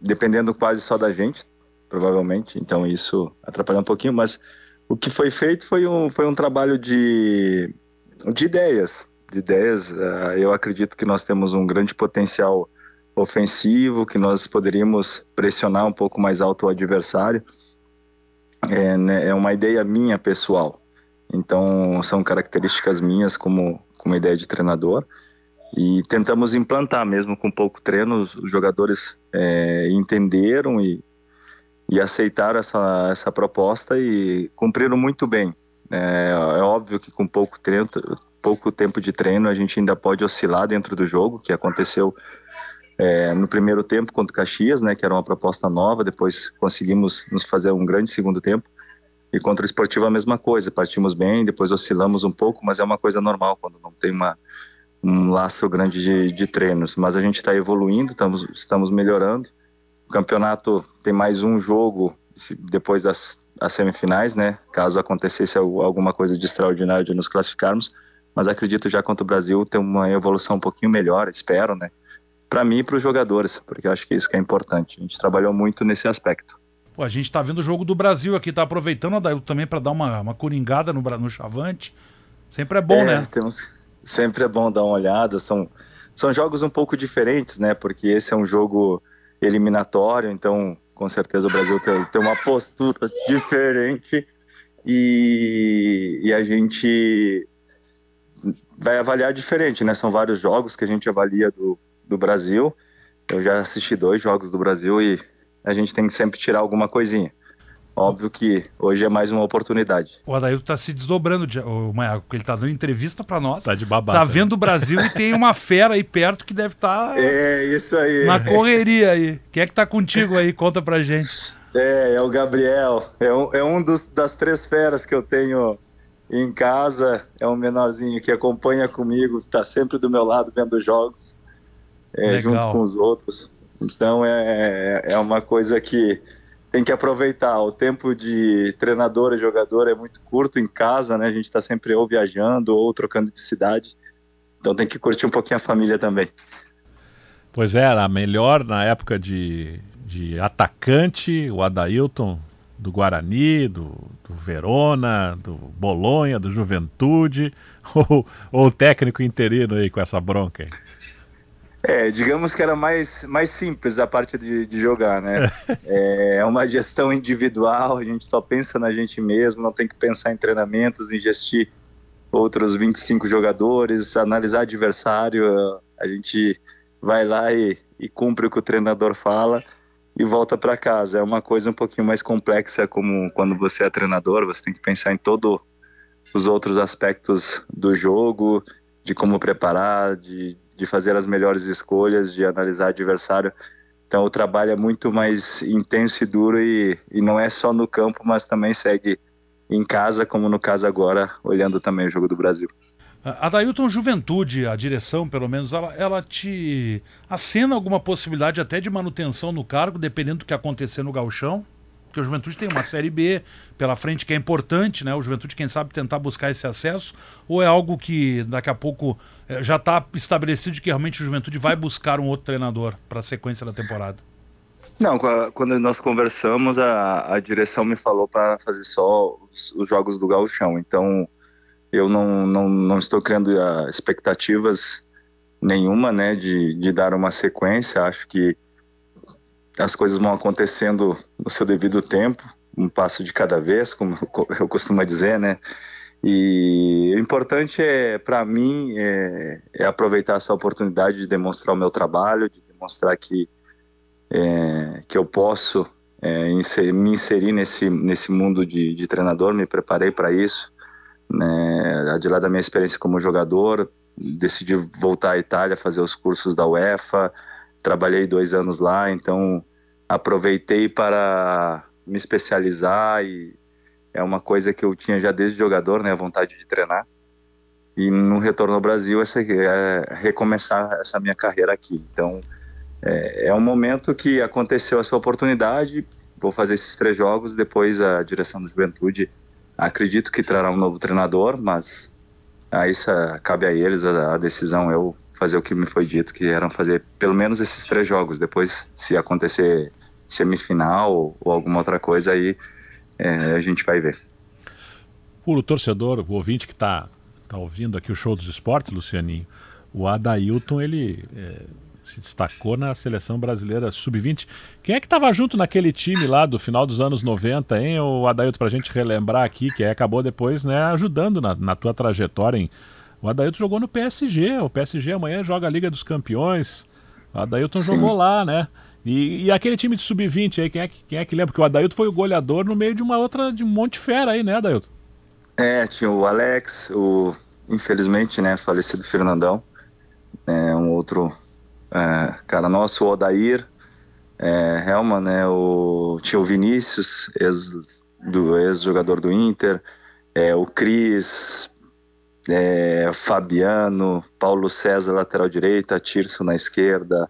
dependendo quase só da gente, provavelmente. Então isso atrapalhou um pouquinho, mas o que foi feito foi um, foi um trabalho de, de ideias. De ideias, uh, eu acredito que nós temos um grande potencial ofensivo, que nós poderíamos pressionar um pouco mais alto o adversário. É, né, é uma ideia minha pessoal. Então, são características minhas como, como ideia de treinador. E tentamos implantar, mesmo com pouco treino, os jogadores é, entenderam e e aceitaram essa, essa proposta e cumpriram muito bem. É, é, óbvio que com pouco, treino, pouco tempo de treino a gente ainda pode oscilar dentro do jogo, que aconteceu é, no primeiro tempo contra o Caxias, né, que era uma proposta nova, depois conseguimos nos fazer um grande segundo tempo. E contra o Esportivo a mesma coisa, partimos bem, depois oscilamos um pouco, mas é uma coisa normal quando não tem uma, um lastro grande de, de treinos. Mas a gente está evoluindo, estamos, estamos melhorando. O campeonato tem mais um jogo depois das, das semifinais, né? Caso acontecesse alguma coisa de extraordinário de nos classificarmos, mas acredito já contra o Brasil ter uma evolução um pouquinho melhor, espero, né? Para mim e para os jogadores, porque eu acho que isso que é importante. A gente trabalhou muito nesse aspecto. Pô, a gente está vendo o jogo do Brasil aqui, tá aproveitando a também para dar uma, uma coringada no, no Chavante. Sempre é bom, é, né? Temos, sempre é bom dar uma olhada. São, são jogos um pouco diferentes, né? Porque esse é um jogo eliminatório, então com certeza o Brasil tem, tem uma postura diferente e, e, a gente vai avaliar diferente, né? São vários jogos que a gente avalia do, do Brasil. Eu já assisti dois jogos do Brasil e a gente tem que sempre tirar alguma coisinha. Óbvio que hoje é mais uma oportunidade. O Adailton está se desdobrando, o Maiaco, ele está dando entrevista para nós. Tá de babado. Tá vendo o Brasil e tem uma fera aí perto que deve estar tá é, isso aí. na correria aí. Quem é que tá contigo aí? Conta pra gente. É, é o Gabriel. É um, é um dos, das três feras que eu tenho em casa. É um menorzinho que acompanha comigo, tá sempre do meu lado vendo jogos, é, junto com os outros. Então é, é uma coisa que tem que aproveitar. O tempo de treinador e jogador é muito curto em casa, né? A gente está sempre ou viajando ou trocando de cidade. Então tem que curtir um pouquinho a família também. Pois é, era melhor na época de, de atacante, o Adailton do Guarani, do, do Verona, do Bolonha, do Juventude, ou, ou o técnico interino aí com essa bronca aí? É, digamos que era mais, mais simples a parte de, de jogar, né? É uma gestão individual, a gente só pensa na gente mesmo, não tem que pensar em treinamentos, em gestir outros 25 jogadores, analisar adversário, a gente vai lá e, e cumpre o que o treinador fala e volta para casa. É uma coisa um pouquinho mais complexa, como quando você é treinador, você tem que pensar em todos os outros aspectos do jogo, de como preparar, de, de fazer as melhores escolhas, de analisar adversário. Então o trabalho é muito mais intenso e duro e, e não é só no campo, mas também segue em casa, como no caso agora, olhando também o jogo do Brasil. A Dailton Juventude, a direção, pelo menos, ela, ela te acena alguma possibilidade até de manutenção no cargo, dependendo do que acontecer no galchão? Porque o Juventude tem uma Série B pela frente que é importante, né? O Juventude, quem sabe, tentar buscar esse acesso, ou é algo que daqui a pouco é, já está estabelecido que realmente o Juventude vai buscar um outro treinador para a sequência da temporada? Não, quando nós conversamos, a, a direção me falou para fazer só os, os, jogos do Gauchão. Então, eu não, não, não estou criando uh, expectativas nenhuma, né, de, de dar uma sequência. Acho que as coisas vão acontecendo no seu devido tempo. um passo de cada vez, como eu costumo dizer, né? E o importante é, para mim, é, é, aproveitar essa oportunidade de demonstrar o meu trabalho, de demonstrar que, é, que eu posso é, inserir, me inserir nesse, nesse mundo de, de treinador, me preparei para isso. Né, de lá da minha experiência como jogador, decidi voltar à Itália, fazer os cursos da UEFA, trabalhei dois anos lá, então aproveitei para me especializar e é uma coisa que eu tinha já desde jogador, né, a vontade de treinar. E no retorno ao Brasil, essa é recomeçar essa minha carreira aqui. Então, é, é um momento que aconteceu essa oportunidade. Vou fazer esses três jogos. Depois, a direção do Juventude acredito que trará um novo treinador, mas aí cabe a eles a, a decisão. Eu fazer o que me foi dito, que eram fazer pelo menos esses três jogos. Depois, se acontecer semifinal ou alguma outra coisa, aí é, a gente vai ver. O torcedor, o ouvinte que está tá ouvindo aqui o show dos esportes, Lucianinho, o Adailton, ele é, se destacou na seleção brasileira sub-20. Quem é que estava junto naquele time lá do final dos anos 90, hein? O Adailton, para a gente relembrar aqui, que acabou depois né, ajudando na, na tua trajetória. Hein? O Adailton jogou no PSG, o PSG amanhã joga a Liga dos Campeões. O Adailton Sim. jogou lá, né? E, e, aquele time de sub-20 aí, quem é, quem é que lembra? Porque o Adailton foi o goleador no meio de uma outra, de um monte de fera aí, né, Adailton? É, tinha o Alex, o, infelizmente, né, falecido Fernandão, é, um outro é, cara nosso, o Odair, é, Helman, né, o, tinha o Vinícius, ex, do ex-jogador do Inter, é, o Cris, é, Fabiano, Paulo César, lateral direita, Tirso na esquerda,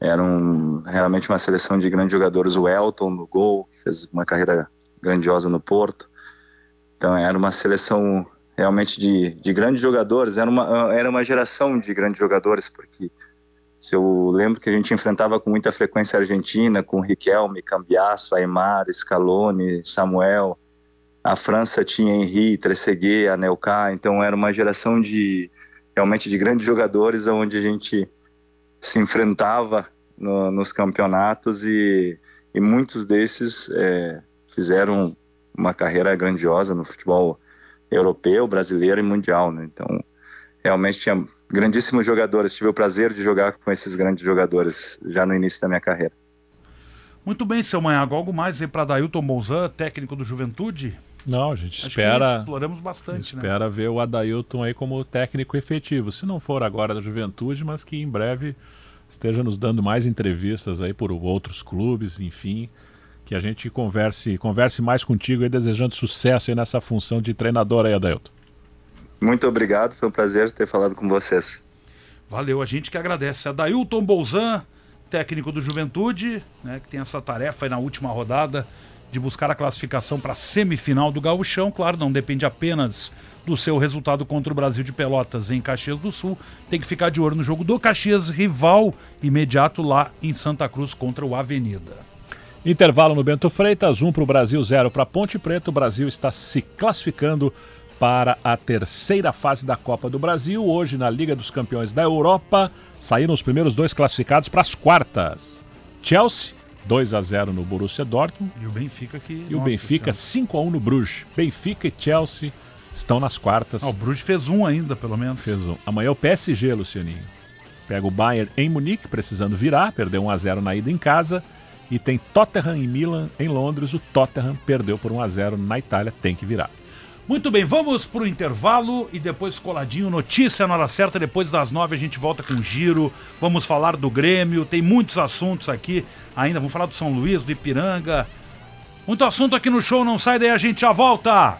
era um, realmente uma seleção de grandes jogadores. O Elton no gol, que fez uma carreira grandiosa no Porto. Então era uma seleção realmente de, de grandes jogadores. Era uma, era uma geração de grandes jogadores, porque se eu lembro que a gente enfrentava com muita frequência a Argentina, com Riquelme, Cambiasso, Aymar, Scaloni, Samuel. A França tinha Henri, Trezeguet, Anelka. Então era uma geração de realmente de grandes jogadores, onde a gente se enfrentava no, nos campeonatos e, e muitos desses é, fizeram uma carreira grandiosa no futebol europeu, brasileiro e mundial. Né? Então, realmente tinha grandíssimos jogadores. Tive o prazer de jogar com esses grandes jogadores já no início da minha carreira. Muito bem, seu Manhago. Algo mais aí para Dailton Bolzan, técnico do Juventude? Não, a gente Acho espera. exploramos bastante, né? Espera ver o Adailton aí como técnico efetivo. Se não for agora da Juventude, mas que em breve esteja nos dando mais entrevistas aí por outros clubes, enfim, que a gente converse, converse mais contigo e desejando sucesso aí nessa função de treinador aí, Adailton. Muito obrigado, foi um prazer ter falado com vocês. Valeu, a gente que agradece. Adailton Bolzan, técnico do Juventude, né, que tem essa tarefa aí na última rodada de buscar a classificação para a semifinal do Gauchão. Claro, não depende apenas do seu resultado contra o Brasil de Pelotas em Caxias do Sul. Tem que ficar de olho no jogo do Caxias, rival imediato lá em Santa Cruz contra o Avenida. Intervalo no Bento Freitas, 1 um para o Brasil, 0 para Ponte Preta. O Brasil está se classificando para a terceira fase da Copa do Brasil. Hoje, na Liga dos Campeões da Europa, saíram os primeiros dois classificados para as quartas. Chelsea, 2 a 0 no Borussia Dortmund. E o Benfica que. E o Benfica, 5 a 1 no Bruges. Benfica e Chelsea estão nas quartas. o Bruges fez um ainda, pelo menos. Fez um. Amanhã é o PSG, Lucianinho. Pega o Bayern em Munique, precisando virar, perdeu 1 a 0 na ida em casa. E tem Tottenham e Milan em Londres. O Tottenham perdeu por 1 a 0 na Itália, tem que virar. Muito bem, vamos para o intervalo e depois coladinho, notícia na hora certa, depois das nove a gente volta com giro, vamos falar do Grêmio, tem muitos assuntos aqui ainda, vamos falar do São Luís, do Ipiranga, muito assunto aqui no show, não sai daí, a gente já volta!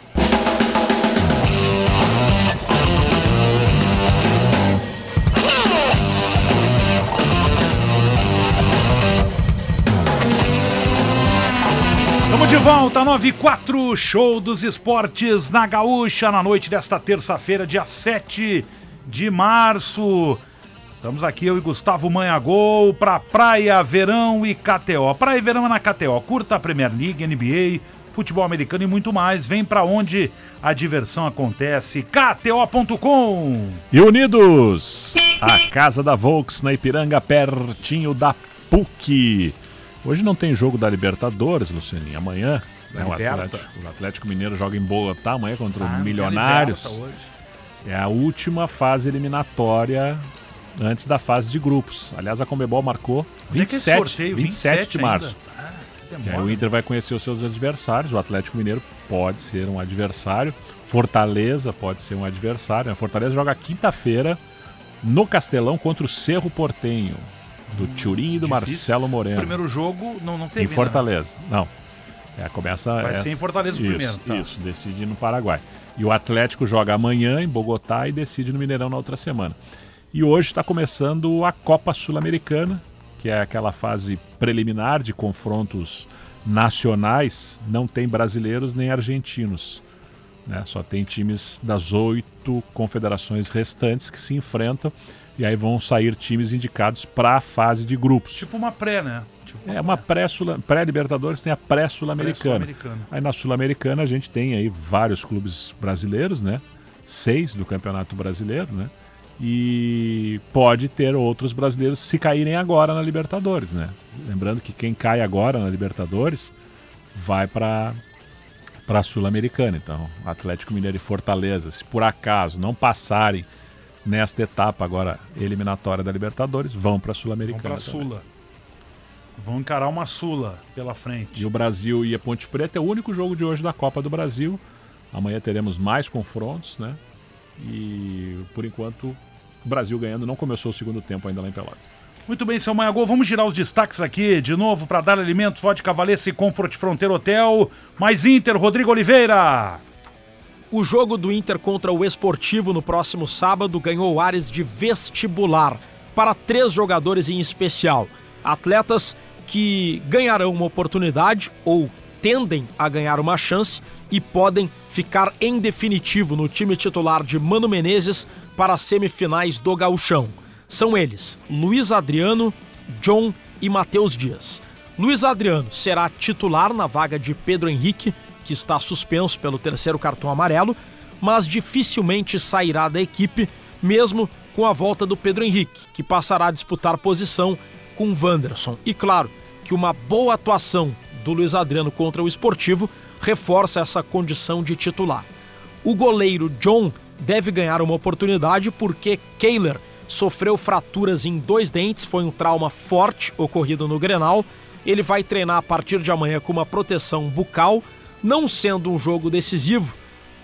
Estamos de volta, 9 e 4, show dos esportes na Gaúcha, na noite desta terça-feira, dia 7 de março. Estamos aqui, eu e Gustavo Manhagol, para Praia, Verão e KTO. Praia e Verão é na KTO. Curta a Premier League, NBA, futebol americano e muito mais. Vem para onde a diversão acontece. KTO.com. E Unidos, a casa da Volks na Ipiranga, pertinho da PUC. Hoje não tem jogo da Libertadores, Lucianinho. Amanhã, né, o. Atlético, o Atlético Mineiro joga em Bogotá amanhã contra Ah, o Milionários. É a última fase eliminatória antes da fase de grupos. Aliás, a Comebol marcou Quando é que é esse 27, sorteio? 27 de ainda? março. Ah, E aí demora. o Inter vai conhecer os seus adversários. O Atlético Mineiro pode ser um adversário. Fortaleza pode ser um adversário. A Fortaleza joga quinta-feira no Castelão contra o Cerro Portenho. Do Turim e do difícil. Marcelo Moreno. Primeiro jogo não, não teve, em né? Fortaleza. Não. É, começa Vai essa- ser em Fortaleza isso, primeiro, tá. Isso, decide no Paraguai. E o Atlético joga amanhã em Bogotá e decide no Mineirão na outra semana. E hoje está começando a Copa Sul-Americana, que é aquela fase preliminar de confrontos nacionais. Não tem brasileiros nem argentinos. né? Só tem times das oito confederações restantes que se enfrentam. E aí vão sair times indicados para a fase de grupos. Tipo uma pré, né? Tipo É uma pré-Libertadores, tem a pré-Sul-Americana. Pré-Sul-Americana. aí na Sul-Americana a gente tem aí vários clubes brasileiros, né? Seis do Campeonato Brasileiro, né? E pode ter outros brasileiros se caírem agora na Libertadores, né? Lembrando que quem cai agora na Libertadores vai para para a Sul-Americana. Então, Atlético Mineiro e Fortaleza, se por acaso não passarem nesta etapa agora eliminatória da Libertadores, vão para a Vão Sul-Americana. pra também. Sula. Vão encarar uma Sula pela frente. E o Brasil e a Ponte Preta é o único jogo de hoje da Copa do Brasil. Amanhã teremos mais confrontos, né? E por enquanto o Brasil ganhando não começou o segundo tempo ainda lá em Pelotas. Muito bem, seu Manhagol, vamos girar os destaques aqui de novo para dar alimentos, vodka Valência e Comfort Fronteira Hotel. Mais Inter, Rodrigo Oliveira. O jogo do Inter contra o Esportivo no próximo sábado ganhou ares de vestibular para três jogadores em especial. Atletas que ganharão uma oportunidade ou tendem a ganhar uma chance e podem ficar em definitivo no time titular de Mano Menezes para as semifinais do Gauchão. São eles Luiz Adriano, John e Matheus Dias. Luiz Adriano será titular na vaga de Pedro Henrique, que está suspenso pelo terceiro cartão amarelo, mas dificilmente sairá da equipe, mesmo com a volta do Pedro Henrique, que passará a disputar posição com Wanderson. E claro que uma boa atuação do Luiz Adriano contra o Esportivo reforça essa condição de titular. O goleiro John deve ganhar uma oportunidade porque Kehler sofreu fraturas em dois dentes, foi um trauma forte ocorrido no Grenal. Ele vai treinar a partir de amanhã com uma proteção bucal, não sendo um jogo decisivo,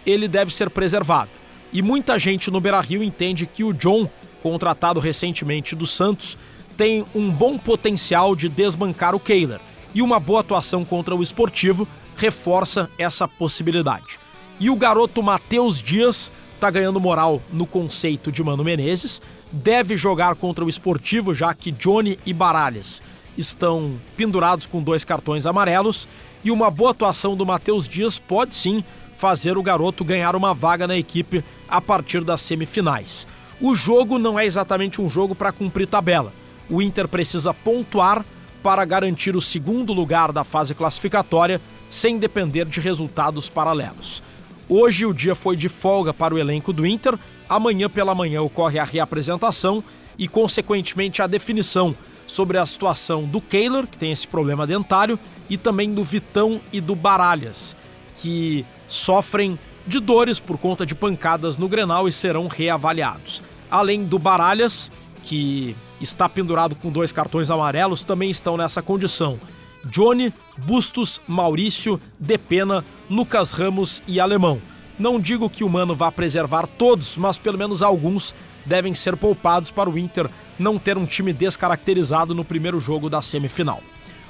ele deve ser preservado. E muita gente no Beira-Rio entende que o John, contratado recentemente do Santos, tem um bom potencial de desbancar o Kehler. E uma boa atuação contra o Esportivo reforça essa possibilidade. E o garoto Matheus Dias está ganhando moral no conceito de Mano Menezes, deve jogar contra o Esportivo, já que Johnny e Baralhas estão pendurados com dois cartões amarelos, e uma boa atuação do Matheus Dias pode sim fazer o garoto ganhar uma vaga na equipe a partir das semifinais. O jogo não é exatamente um jogo para cumprir tabela. O Inter precisa pontuar para garantir o segundo lugar da fase classificatória sem depender de resultados paralelos. Hoje o dia foi de folga para o elenco do Inter, amanhã pela manhã ocorre a reapresentação e, consequentemente, a definição sobre a situação do Kehler, que tem esse problema dentário, e também do Vitão e do Baralhas, que sofrem de dores por conta de pancadas no Grenal e serão reavaliados. Além do Baralhas, que está pendurado com dois cartões amarelos, também estão nessa condição. Johnny, Bustos, Maurício, Depena, Lucas Ramos e Alemão. Não digo que o Mano vá preservar todos, mas pelo menos alguns devem ser poupados para o Inter não ter um time descaracterizado no primeiro jogo da semifinal.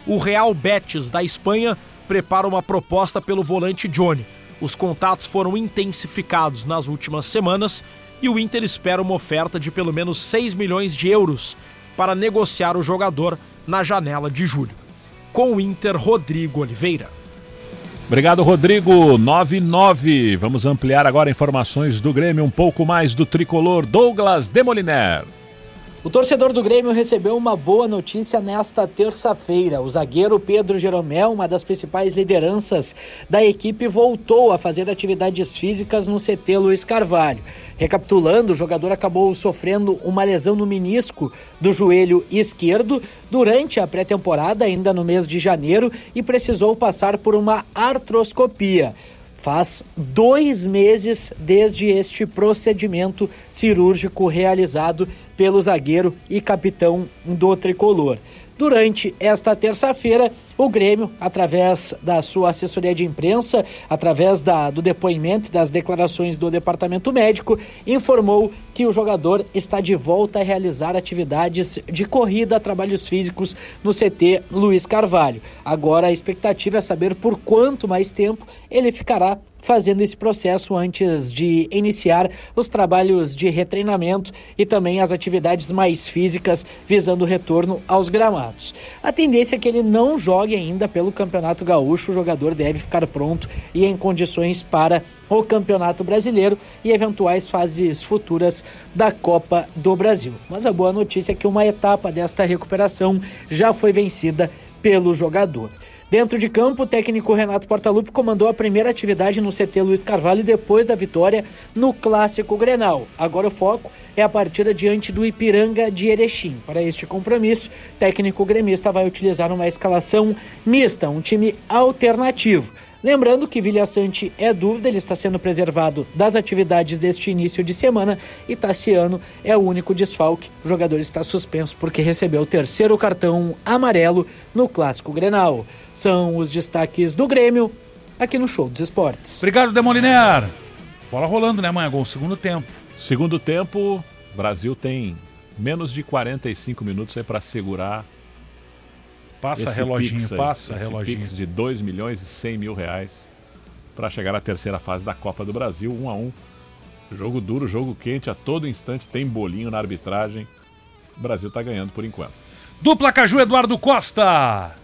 O Real Betis da Espanha prepara uma proposta pelo volante Johnny. Os contatos foram intensificados nas últimas semanas e o Inter espera uma oferta de pelo menos 6 milhões de euros para negociar o jogador na janela de julho. Com o Inter, Rodrigo Oliveira. Obrigado, Rodrigo. 99. Vamos ampliar agora informações do Grêmio, um pouco mais do tricolor Douglas Demoliner. O torcedor do Grêmio recebeu uma boa notícia nesta terça-feira. O zagueiro Pedro Jeromel, uma das principais lideranças da equipe, voltou a fazer atividades físicas no CT Luiz Carvalho. Recapitulando, o jogador acabou sofrendo uma lesão no menisco do joelho esquerdo durante a pré-temporada, ainda no mês de janeiro, e precisou passar por uma artroscopia. Faz dois meses desde este procedimento cirúrgico realizado pelo zagueiro e capitão do tricolor. Durante esta terça-feira, o Grêmio, através da sua assessoria de imprensa, através da, do depoimento e das declarações do departamento médico, informou que o jogador está de volta a realizar atividades de corrida, trabalhos físicos no CT Luiz Carvalho. Agora a expectativa é saber por quanto mais tempo ele ficará fazendo esse processo antes de iniciar os trabalhos de retreinamento e também as atividades mais físicas visando o retorno aos gramados. A tendência é que ele não jogue ainda pelo Campeonato Gaúcho, o jogador deve ficar pronto e em condições para o Campeonato Brasileiro e eventuais fases futuras da Copa do Brasil. Mas a boa notícia é que uma etapa desta recuperação já foi vencida pelo jogador. Dentro de campo, o técnico Renato Portaluppi comandou a primeira atividade no CT Luiz Carvalho depois da vitória no Clássico Grenal. Agora o foco é a partida diante do Ipiranga de Erechim. Para este compromisso, o técnico gremista vai utilizar uma escalação mista, um time alternativo. Lembrando que Vilha Sante é dúvida, ele está sendo preservado das atividades deste início de semana e Tassiano é o único desfalque. O jogador está suspenso porque recebeu o terceiro cartão amarelo no Clássico Grenal. São os destaques do Grêmio aqui no Show dos Esportes. Obrigado, Demoliner. Bola rolando, né, Manhagol? Segundo tempo. Segundo tempo, Brasil tem menos de 45 minutos aí para segurar Passa reloginho, aí, passa esse reloginho. Pix de 2 milhões e 100 mil reais para chegar à terceira fase da Copa do Brasil, 1 um a 1 um. Jogo duro, jogo quente, a todo instante tem bolinho na arbitragem. O Brasil está ganhando por enquanto. Dupla Caju Eduardo Costa.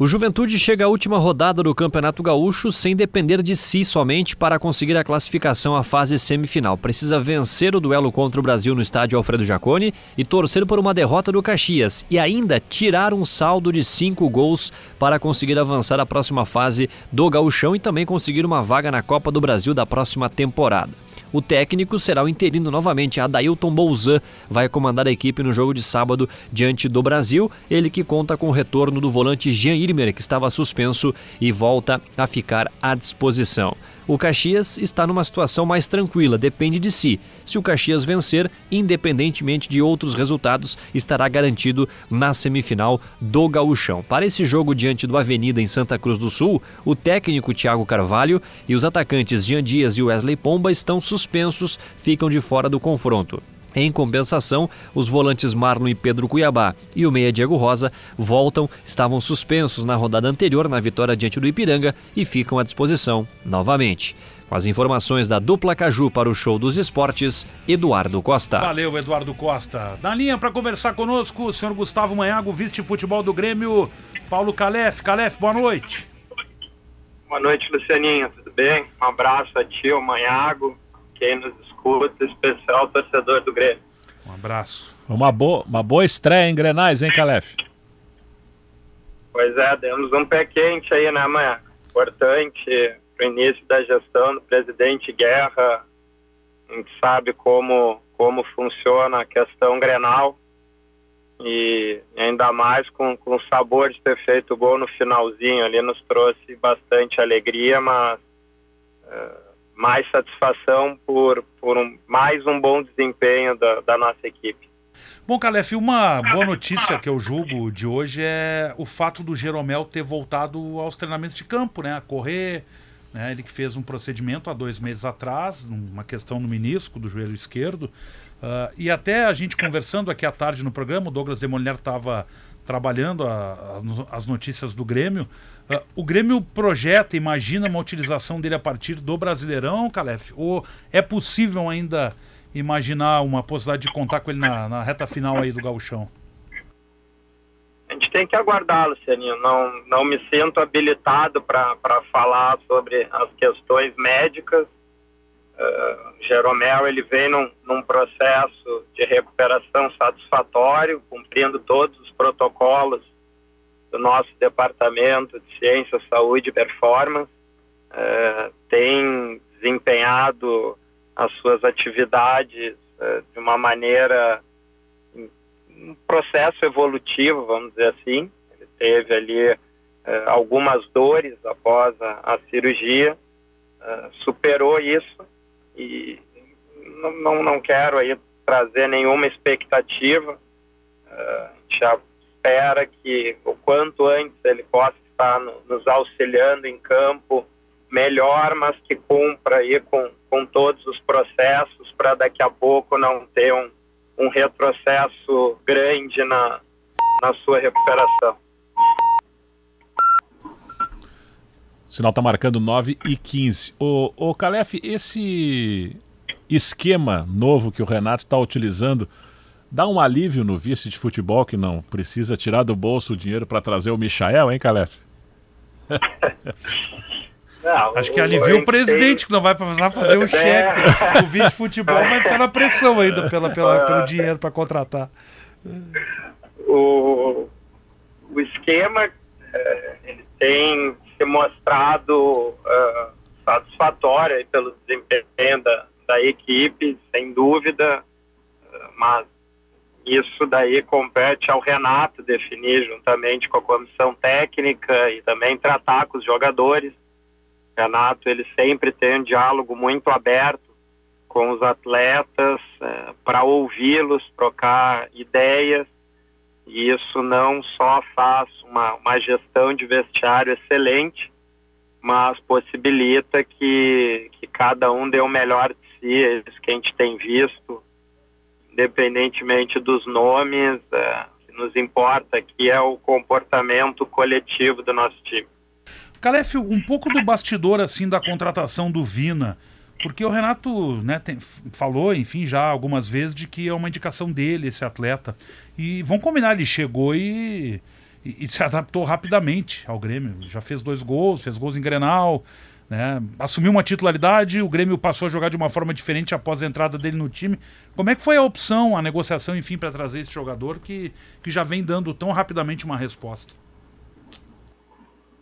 O Juventude chega à última rodada do Campeonato Gaúcho sem depender de si somente para conseguir a classificação à fase semifinal. Precisa vencer o duelo contra o Brasil no estádio Alfredo Jaconi e torcer por uma derrota do Caxias e ainda tirar um saldo de cinco gols para conseguir avançar à próxima fase do Gauchão e também conseguir uma vaga na Copa do Brasil da próxima temporada. O técnico será o interino novamente, Adailton Bouzan, vai comandar a equipe no jogo de sábado diante do Brasil, ele que conta com o retorno do volante Jean Irmer, que estava suspenso e volta a ficar à disposição. O Caxias está numa situação mais tranquila, depende de si. Se o Caxias vencer, independentemente de outros resultados, estará garantido na semifinal do Gauchão. Para esse jogo diante do Avenida em Santa Cruz do Sul, o técnico Thiago Carvalho e os atacantes Jean Dias e Wesley Pomba estão suspensos, ficam de fora do confronto. Em compensação, os volantes Marlon e Pedro Cuiabá e o meia Diego Rosa voltam, estavam suspensos na rodada anterior na vitória diante do Ipiranga e ficam à disposição novamente. Com as informações da dupla Caju para o show dos esportes, Eduardo Costa. Valeu, Eduardo Costa. Na linha para conversar conosco, o senhor Gustavo Manhago, vice-futebol do Grêmio, Paulo Calef. Calef, boa noite. Boa noite, Lucianinha. Tudo bem? Um abraço a ti, o Manhago, quem nos escuta, especial torcedor do Grêmio. Um abraço. Uma boa, uma boa estreia em Grenais, hein, Calef? Pois é, demos um pé quente aí, né, manhã? Importante para o início da gestão do presidente Guerra. A gente sabe como, como funciona a questão Grenal. E ainda mais com, com o sabor de ter feito o gol no finalzinho ali, nos trouxe bastante alegria, mas. Uh, mais satisfação por, por um, mais um bom desempenho da, da nossa equipe. Bom, Calef, uma boa notícia que eu julgo de hoje é o fato do Jeromel ter voltado aos treinamentos de campo, né? A correr. Né? Ele que fez um procedimento há dois meses atrás, uma questão no menisco do joelho esquerdo. Uh, e até a gente conversando aqui à tarde no programa, o Douglas Demoliner estava trabalhando a, a, as notícias do Grêmio. Uh, o Grêmio projeta, imagina uma utilização dele a partir do Brasileirão, Calef? Ou é possível ainda imaginar uma possibilidade de contar com ele na, na reta final aí do gauchão? A gente tem que aguardar, Lucianinho. Não, não me sinto habilitado para falar sobre as questões médicas. Uh, Jeromel ele vem num, num, processo de recuperação satisfatório, cumprindo todos os protocolos do nosso departamento de ciência, saúde e performance. Uh, tem desempenhado as suas atividades uh, de uma maneira, um processo evolutivo, vamos dizer assim. Ele teve ali algumas dores após a, a cirurgia, superou isso e não, não, quero aí trazer nenhuma expectativa. Uh, a gente já espera que o quanto antes ele possa estar no, nos auxiliando em campo melhor, mas que cumpra aí com, com todos os processos para daqui a pouco não ter um, um retrocesso grande na, na sua recuperação. O sinal está marcando 9 e 15. O, o Calef, esse esquema novo que o Renato está utilizando dá um alívio no vice de futebol que não precisa tirar do bolso o dinheiro para trazer o Michael, hein, Calef? Não, Acho que aliviou o, presidente, que não vai precisar fazer o é. cheque. O vice de futebol vai ficar na pressão ainda pela, pela pelo dinheiro para contratar. O, o esquema, é, ele tem se mostrado uh, satisfatória pelo desempenho da, da equipe, sem dúvida, mas isso daí compete ao Renato definir juntamente com a comissão técnica e também tratar com os jogadores. Renato ele sempre tem um diálogo muito aberto com os atletas uh, para ouvi-los, trocar ideias e isso não só faz uma, uma gestão de vestiário excelente, mas possibilita que, que cada um dê o melhor de si, é isso que a gente tem visto, independentemente dos nomes, é, o que nos importa aqui é o comportamento coletivo do nosso time. Calef, um pouco do bastidor assim da contratação do Vina, porque o Renato né, tem, falou, enfim, já algumas vezes de que é uma indicação dele, esse atleta. E vamos combinar, ele chegou e, e, e, se adaptou rapidamente ao Grêmio. Já fez dois gols, fez gols em Grenal, né, assumiu uma titularidade, o Grêmio passou a jogar de uma forma diferente após a entrada dele no time. Como é que foi a opção, a negociação, enfim, para trazer esse jogador que, que já vem dando tão rapidamente uma resposta?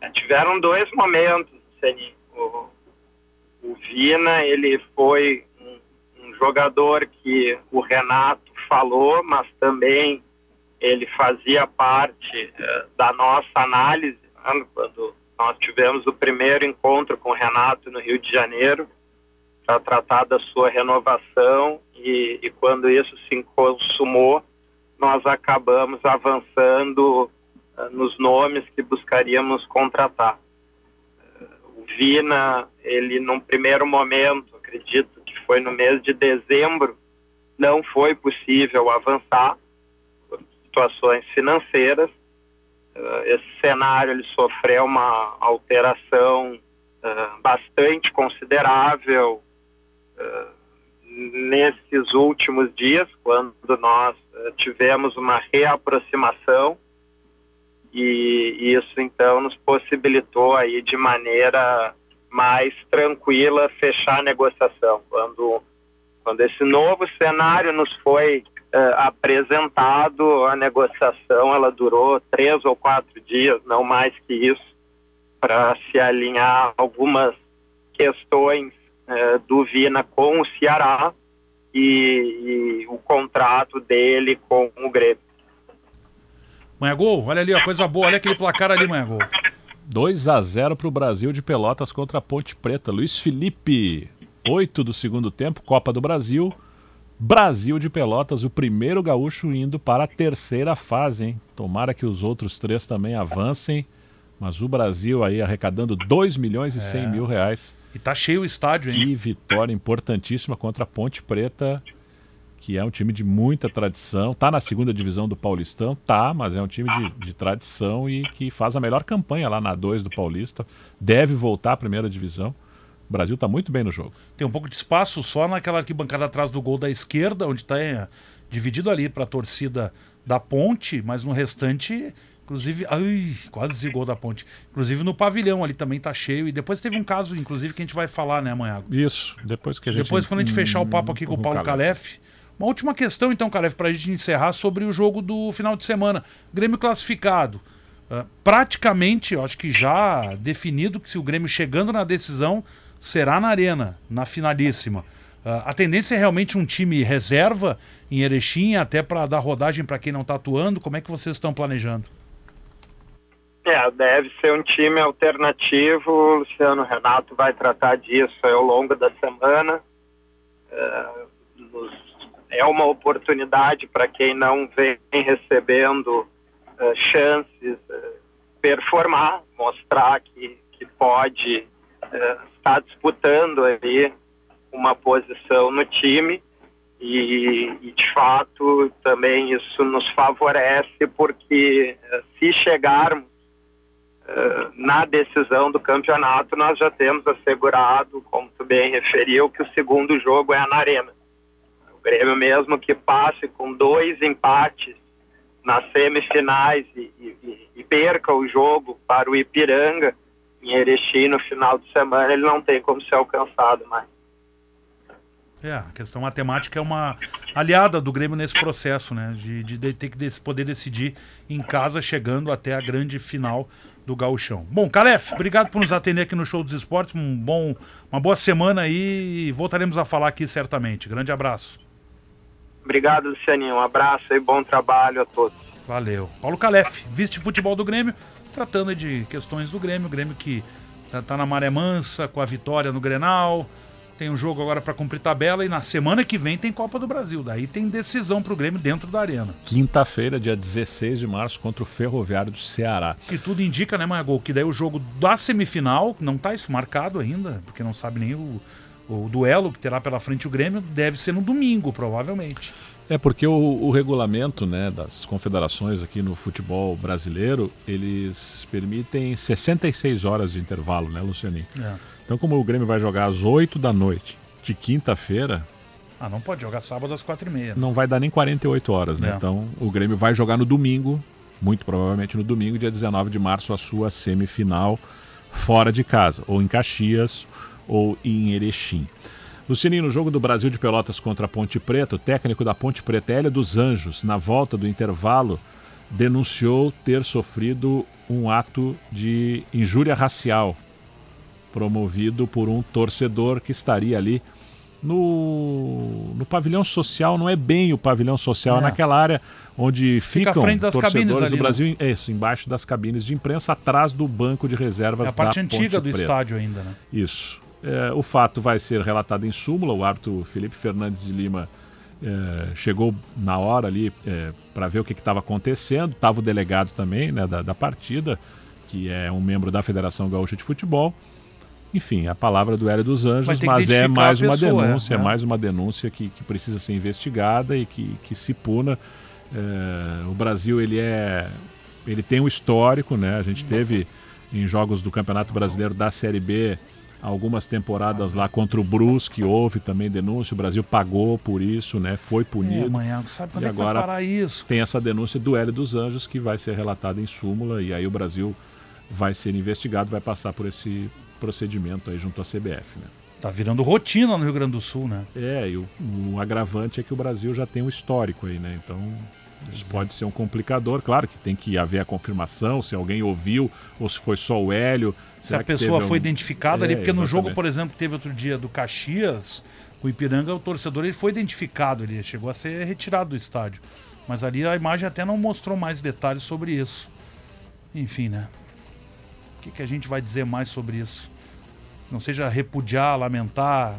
É, tiveram dois momentos, Seni. O Vina, ele foi um, um jogador que o Renato falou, mas também ele fazia parte uh, da nossa análise né, quando nós tivemos o primeiro encontro com o Renato no Rio de Janeiro para tratar da sua renovação e, e, quando isso se consumou nós acabamos avançando uh, nos nomes que buscaríamos contratar. Vina, ele num primeiro momento, acredito que foi no mês de dezembro, não foi possível avançar por situações financeiras. Uh, esse cenário ele sofreu uma alteração uh, bastante considerável uh, nesses últimos dias, quando nós tivemos uma reaproximação e isso então nos possibilitou aí de maneira mais tranquila fechar a negociação. Quando, quando esse novo cenário nos foi uh, apresentado, a negociação ela durou três ou quatro dias, não mais que isso, para se alinhar algumas questões uh, do Vina com o Ceará e, e o contrato dele com o Grêmio. Manhã Gol, olha ali, ó, coisa boa, olha aquele placar ali, Manhã Gol. 2 a 0 para o Brasil de Pelotas contra a Ponte Preta. Luiz Felipe, 8 do segundo tempo, Copa do Brasil. Brasil de Pelotas, o primeiro gaúcho indo para a terceira fase, hein? Tomara que os outros três também avancem. Mas o Brasil aí arrecadando 2 milhões e 100 é. mil reais. E tá cheio o estádio, hein? Que vitória importantíssima contra a Ponte Preta que é um time de muita tradição, tá na segunda divisão do Paulistão, tá, mas é um time de, de tradição e que faz a melhor campanha lá na 2 do Paulista, deve voltar à primeira divisão. O Brasil está muito bem no jogo. Tem um pouco de espaço só naquela arquibancada atrás do gol da esquerda, onde está é, dividido ali para a torcida da ponte, mas no restante Inclusive, ai, quase zigou da ponte. Inclusive no pavilhão ali também tá cheio. E depois teve um caso, inclusive, que a gente vai falar, né, amanhã. Isso, depois que a gente. Depois, quando a gente fechar o papo aqui com o Paulo Calef. Uma última questão, então, Calef, para a gente encerrar sobre o jogo do final de semana. Grêmio classificado. Uh, praticamente, eu acho que já definido que se o Grêmio chegando na decisão será na Arena, na finalíssima. Uh, a tendência é realmente um time reserva em Erechim, até para dar rodagem para quem não está atuando. Como é que vocês estão planejando? É, deve ser um time alternativo. O Luciano Renato vai tratar disso ao longo da semana. É, nos, é uma oportunidade para quem não vem recebendo é, chances é, performar, mostrar que, que pode é, estar disputando ali uma posição no time. E, e, de fato também isso nos favorece porque se chegarmos na decisão do campeonato, nós já temos assegurado, como tu bem referiu, que o segundo jogo é na Arena. Grêmio, mesmo que passe com dois empates nas semifinais e, e, e perca o jogo para o Ipiranga, em Erechim, no final de semana, ele não tem como ser alcançado mais. É, a questão matemática é uma aliada do Grêmio nesse processo, né? De, de ter que poder decidir em casa, chegando até a grande final do Gauchão. Bom, Calef, obrigado por nos atender aqui no Show dos Esportes. Um bom, uma boa semana aí e voltaremos a falar aqui certamente. Grande abraço. Obrigado, Lucianinho. Um abraço e bom trabalho a todos. Valeu. Paulo Calef, vice futebol do Grêmio, tratando de questões do Grêmio. O Grêmio que tá, tá na maré mansa com a vitória no Grenal. Tem um jogo agora para cumprir tabela e na semana que vem tem Copa do Brasil. Daí tem decisão para o Grêmio dentro da arena. Quinta-feira, dia 16 de março, contra o Ferroviário do Ceará. E tudo indica, né, Margot, que daí o jogo da semifinal, não tá isso marcado ainda, porque não sabe nem o, o duelo que terá pela frente o Grêmio, deve ser no domingo, provavelmente. É porque o, o, regulamento né, das confederações aqui no futebol brasileiro, eles permitem 66 horas de intervalo, né, Lucianinho? É. Então, como o Grêmio vai jogar às 8 da noite de quinta-feira. Ah, não pode jogar sábado às 4 e meia. Né? Não vai dar nem 48 horas, né? É. Então, o Grêmio vai jogar no domingo, muito provavelmente no domingo, dia 19 de março, a sua semifinal fora de casa, ou em Caxias ou em Erechim. Lucininho, no jogo do Brasil de Pelotas contra a Ponte Preta, o técnico da Ponte Preta, Hélio dos Anjos, na volta do intervalo, denunciou ter sofrido um ato de injúria racial promovido por um torcedor que estaria ali no, no pavilhão social, não é bem o pavilhão social, é. naquela área onde ficam Fica torcedores ali, do Brasil, né? isso, embaixo das cabines de imprensa, atrás do banco de reservas é a parte antiga do estádio ainda, né? Isso. É, o fato vai ser relatado em súmula, o árbitro Felipe Fernandes de Lima é, chegou na hora ali é, para ver o que estava acontecendo, estava o delegado também né, da, da partida, que é um membro da Federação Gaúcha de Futebol, enfim, a palavra do Hélio dos Anjos, mas é mais uma pessoa, denúncia, é, é, mais uma denúncia que, que precisa ser investigada e que, que se puna. É, o Brasil ele é, ele tem um histórico, né? A gente teve em jogos do Campeonato Brasileiro da Série B algumas temporadas lá contra o Brusque, houve também denúncia, o Brasil pagou por isso, né? Foi punido. É, amanhã, sabe quando e é que agora vai parar isso? Tem essa denúncia do Hélio dos Anjos que vai ser relatada em súmula e aí o Brasil vai ser investigado, vai passar por esse procedimento aí junto à CBF, né? Tá virando rotina no Rio Grande do Sul, né? É, e o, o agravante é que o Brasil já tem um histórico aí, né? Então, isso pode ser um complicador. Claro que tem que haver a confirmação, se alguém ouviu ou se foi só o Hélio. Se a pessoa foi um... identificada é, ali, porque exatamente. no jogo, por exemplo, que teve outro dia do Caxias, o Ipiranga, o torcedor ele foi identificado, ele chegou a ser retirado do estádio. Mas ali a imagem até não mostrou mais detalhes sobre isso. Enfim, né? que, que a gente vai dizer mais sobre isso? Não seja repudiar, lamentar,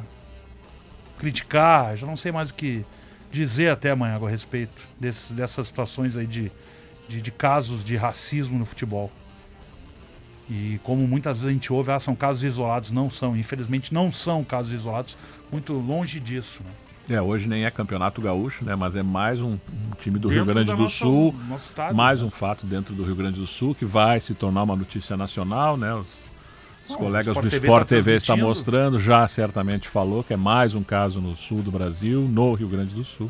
criticar, já não sei mais o que dizer até amanhã a respeito desses, dessas situações aí de, de, de, casos de racismo no futebol. E como muitas vezes a gente ouve, ah, são casos isolados, não são. Infelizmente não são casos isolados, muito longe disso. Né? É, hoje nem é campeonato gaúcho, né? Mas é mais um, um time do dentro Rio Grande do nossa, Sul, estado, mais né? um fato dentro do Rio Grande do Sul que vai se tornar uma notícia nacional, né? Os, os colegas do Sport TV, TV está mostrando, já certamente falou que é mais um caso no sul do Brasil, no Rio Grande do Sul.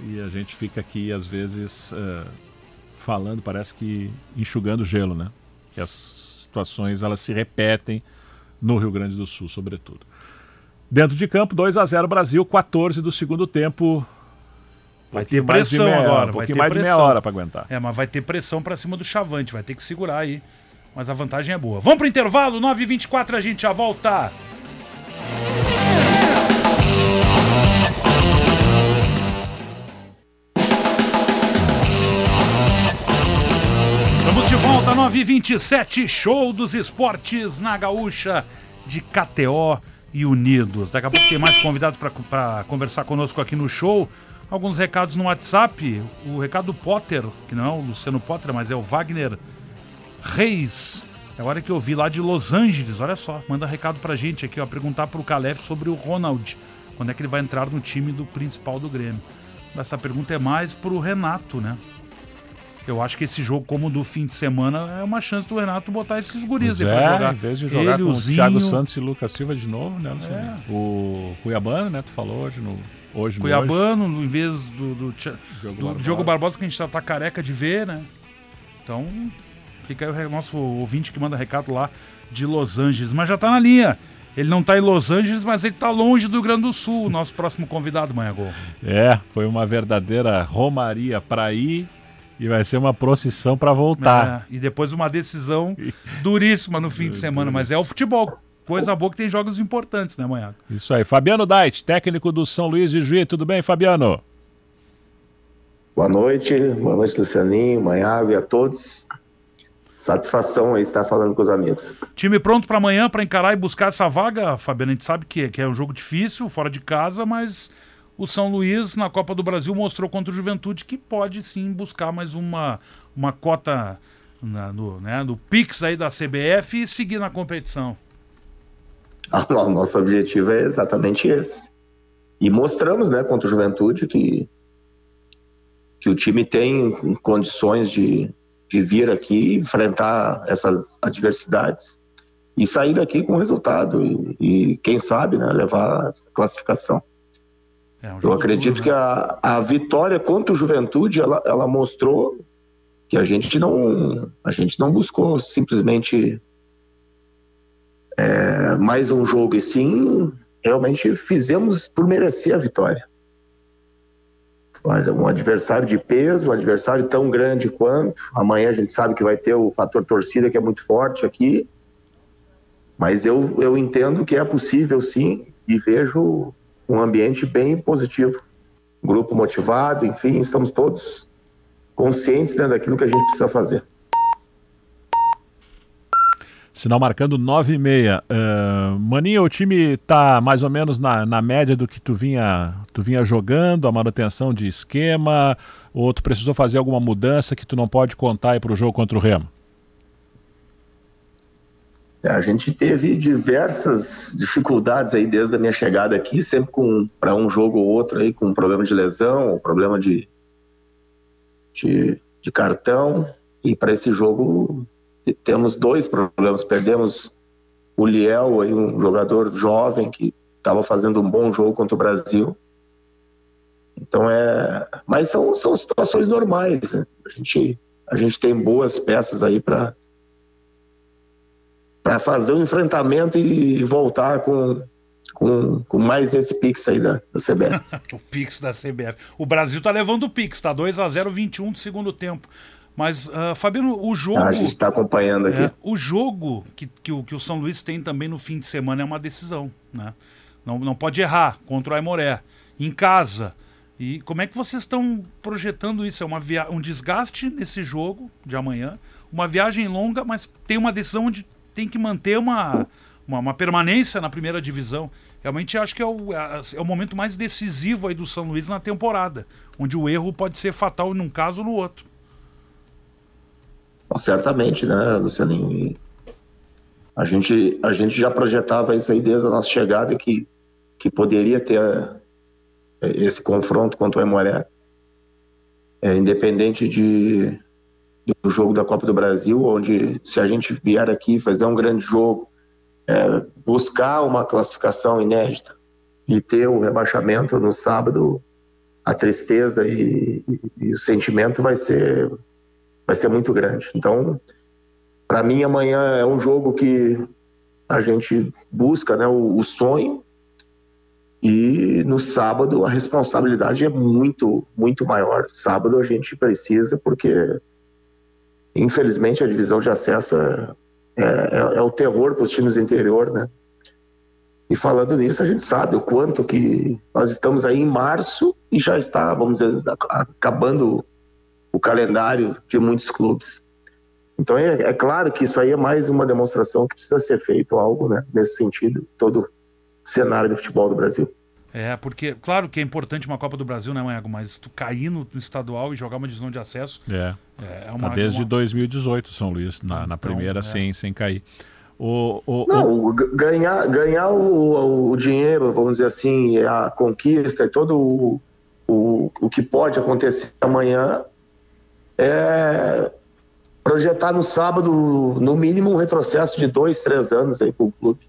E a gente fica aqui às vezes uh, falando, parece que enxugando gelo, né? Que as situações elas se repetem no Rio Grande do Sul, sobretudo. Dentro de campo, 2 a 0 Brasil, 14 do segundo tempo. Vai ter pressão meia, agora. Um pouquinho mais pressão. de meia hora para aguentar. É, mas vai ter pressão para cima do Chavante, vai ter que segurar aí. Mas a vantagem é boa. Vamos pro intervalo, 9h24 a gente já volta. Estamos de volta, 9h27, show dos esportes na Gaúcha de KTO e Unidos. Daqui a pouco tem mais convidados para conversar conosco aqui no show. Alguns recados no WhatsApp. O recado do Potter, que não é o Luciano Potter, mas é o Wagner Reis. Agora que eu vi lá de Los Angeles, olha só, manda recado pra gente aqui, ó, perguntar pro Calef sobre o Ronald. Quando é que ele vai entrar no time do principal do Grêmio? Essa pergunta é mais pro Renato, né? Eu acho que esse jogo, como do fim de semana, é uma chance do Renato botar esses guris aí é, pra jogar. Em vez de jogar Ele, com o Thiago Santos e Lucas Silva de novo, né? É. O Cuiabano, né? Tu falou hoje no. Hoje Cuiabano, hoje. em vez do, do, Diogo, do Barbosa. Diogo Barbosa, que a gente tá, tá careca de ver, né? Então, fica aí o nosso ouvinte que manda recado lá de Los Angeles. Mas já tá na linha. Ele não está em Los Angeles, mas ele está longe do Rio Grande do Sul, nosso próximo convidado, Manhã Gol. É, foi uma verdadeira romaria para ir e vai ser uma procissão para voltar. É, e depois uma decisão duríssima no fim de semana, mas é o futebol. Coisa boa que tem jogos importantes, né, Manhã? Isso aí. Fabiano Dait, técnico do São Luís de Juiz. Tudo bem, Fabiano? Boa noite, boa noite, Lucianinho, Manhago e a todos. Satisfação aí estar falando com os amigos. Time pronto para amanhã para encarar e buscar essa vaga, Fabiano? A gente sabe que, que é um jogo difícil, fora de casa, mas o São Luís na Copa do Brasil mostrou contra o Juventude que pode sim buscar mais uma, uma cota na, no, né, no Pix aí da CBF e seguir na competição. O nosso objetivo é exatamente esse. E mostramos, né, contra o Juventude que, que o time tem condições de, de vir aqui enfrentar essas adversidades e sair daqui com resultado e, e quem sabe, né, levar a classificação. É um Eu acredito duro, que a, a vitória contra o Juventude ela, ela mostrou que a gente não a gente não buscou simplesmente é, mais um jogo e sim realmente fizemos por merecer a vitória. Um adversário de peso, um adversário tão grande quanto. Amanhã a gente sabe que vai ter o fator torcida que é muito forte aqui. Mas eu, eu entendo que é possível sim e vejo um ambiente bem positivo. Grupo motivado, enfim, estamos todos conscientes né, daquilo que a gente precisa fazer. Sinal marcando 9 e meia. Uh, Maninho, o time está mais ou menos na, na média do que tu vinha, tu vinha jogando, a manutenção de esquema, ou tu precisou fazer alguma mudança que tu não pode contar para o jogo contra o Remo? É, a gente teve diversas dificuldades aí desde a minha chegada aqui, sempre com para um jogo ou outro aí com problema de lesão, problema de, de, de cartão. E para esse jogo temos dois problemas. Perdemos o Liel, aí, um jogador jovem que estava fazendo um bom jogo contra o Brasil. Então é, mas são, são situações normais. Né? A gente a gente tem boas peças aí para para fazer o enfrentamento e voltar com, com, com mais esse Pix aí da, da CBF. o Pix da CBF. O Brasil tá levando o Pix, tá 2 a 0 21 do segundo tempo. Mas, uh, Fabiano, o jogo. Ah, a gente está acompanhando aqui. É, o jogo que, que, o, que o São Luís tem também no fim de semana é uma decisão. Né? Não, não pode errar contra o Aimoré. Em casa. E como é que vocês estão projetando isso? É uma via... um desgaste nesse jogo de amanhã, uma viagem longa, mas tem uma decisão onde tem que manter uma, uma, uma permanência na primeira divisão. Realmente acho que é o, é, é o momento mais decisivo aí do São Luís na temporada, onde o erro pode ser fatal num caso ou no outro. Certamente, né, Lucianinho? A gente, a gente já projetava isso aí desde a nossa chegada, que, que poderia ter é, esse confronto contra o Emoré. É, independente de, do jogo da Copa do Brasil, onde se a gente vier aqui fazer um grande jogo, é, buscar uma classificação inédita e ter o rebaixamento no sábado, a tristeza e, e, e, o sentimento vai ser vai ser muito grande. Então, para mim, amanhã é um jogo que a gente busca né, o, o sonho, e no sábado a responsabilidade é muito, muito maior. Sábado a gente precisa, porque infelizmente a divisão de acesso é, é, é o terror para os times do interior, né? E falando nisso, a gente sabe o quanto que nós estamos aí em março e já está, vamos dizer, acabando o calendário de muitos clubes. Então é, é claro que isso aí é mais uma demonstração que precisa ser feito algo, né, nesse sentido, todo cenário do futebol do Brasil. É, porque, claro que é importante uma Copa do Brasil, né, Manhago? Mas tu cair no, no, estadual e jogar uma divisão de acesso. É. é, é uma, tá desde uma... 2018, São Luís, na, na então, primeira, é. sem, sem cair. O, o, Não, o... ganhar, ganhar o, o, dinheiro, vamos dizer assim, a conquista e todo o, o, o que pode acontecer amanhã é projetar no sábado, no mínimo, um retrocesso de dois, três anos aí para o clube.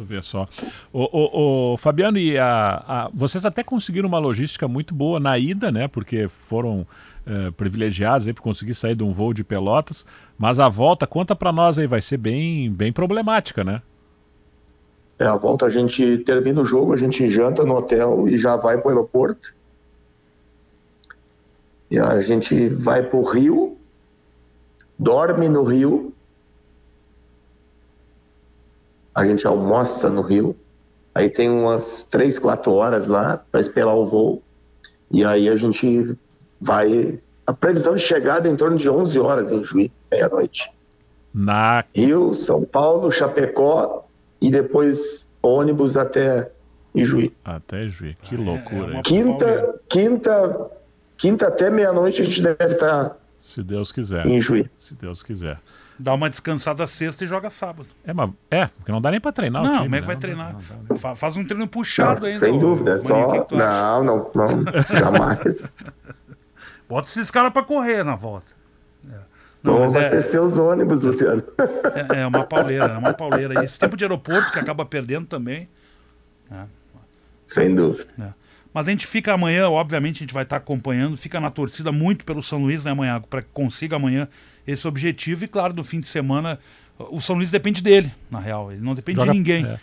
Tu vê só. O, o, o Fabiano, e a, a, vocês até conseguiram uma logística muito boa na ida, né? Porque foram é, privilegiados aí por conseguir sair de um voo de Pelotas. Mas a volta, conta para nós aí, vai ser bem, bem problemática, né? É, a volta a gente termina o jogo, a gente janta no hotel e já vai para o aeroporto. E a gente vai para o Rio, dorme no Rio, a gente almoça no Rio, aí tem umas três, quatro horas lá para esperar o voo, e aí a gente vai. A previsão de chegada é em torno de 11 horas em Juí, meia-noite. Na... Rio, São Paulo, Chapecó e depois ônibus até Ijuí. Até Ijuí, que loucura. É, é quinta, quinta, quinta até meia-noite a gente deve estar. Se Deus quiser. Em Juí. Se Deus quiser. Dá uma descansada sexta e joga sábado. É, mas, é porque não dá nem pra treinar não, o time. Como é que né? vai treinar? Não, não, Faz um treino puxado não, ainda. Sem dúvida. É só... não, não, não, jamais. Bota esses caras pra correr na volta. É. Não, Vamos abastecer é... os ônibus, Luciano. É, é, uma pauleira, é uma pauleira. E esse tempo de aeroporto que acaba perdendo também. Né? Sem dúvida. É. Mas a gente fica amanhã, obviamente, a gente vai estar acompanhando, fica na torcida muito pelo São Luís, né, amanhã, para que consiga amanhã esse objetivo. E claro, no fim de semana, o São Luís depende dele, na real. Ele não depende joga, de ninguém. É.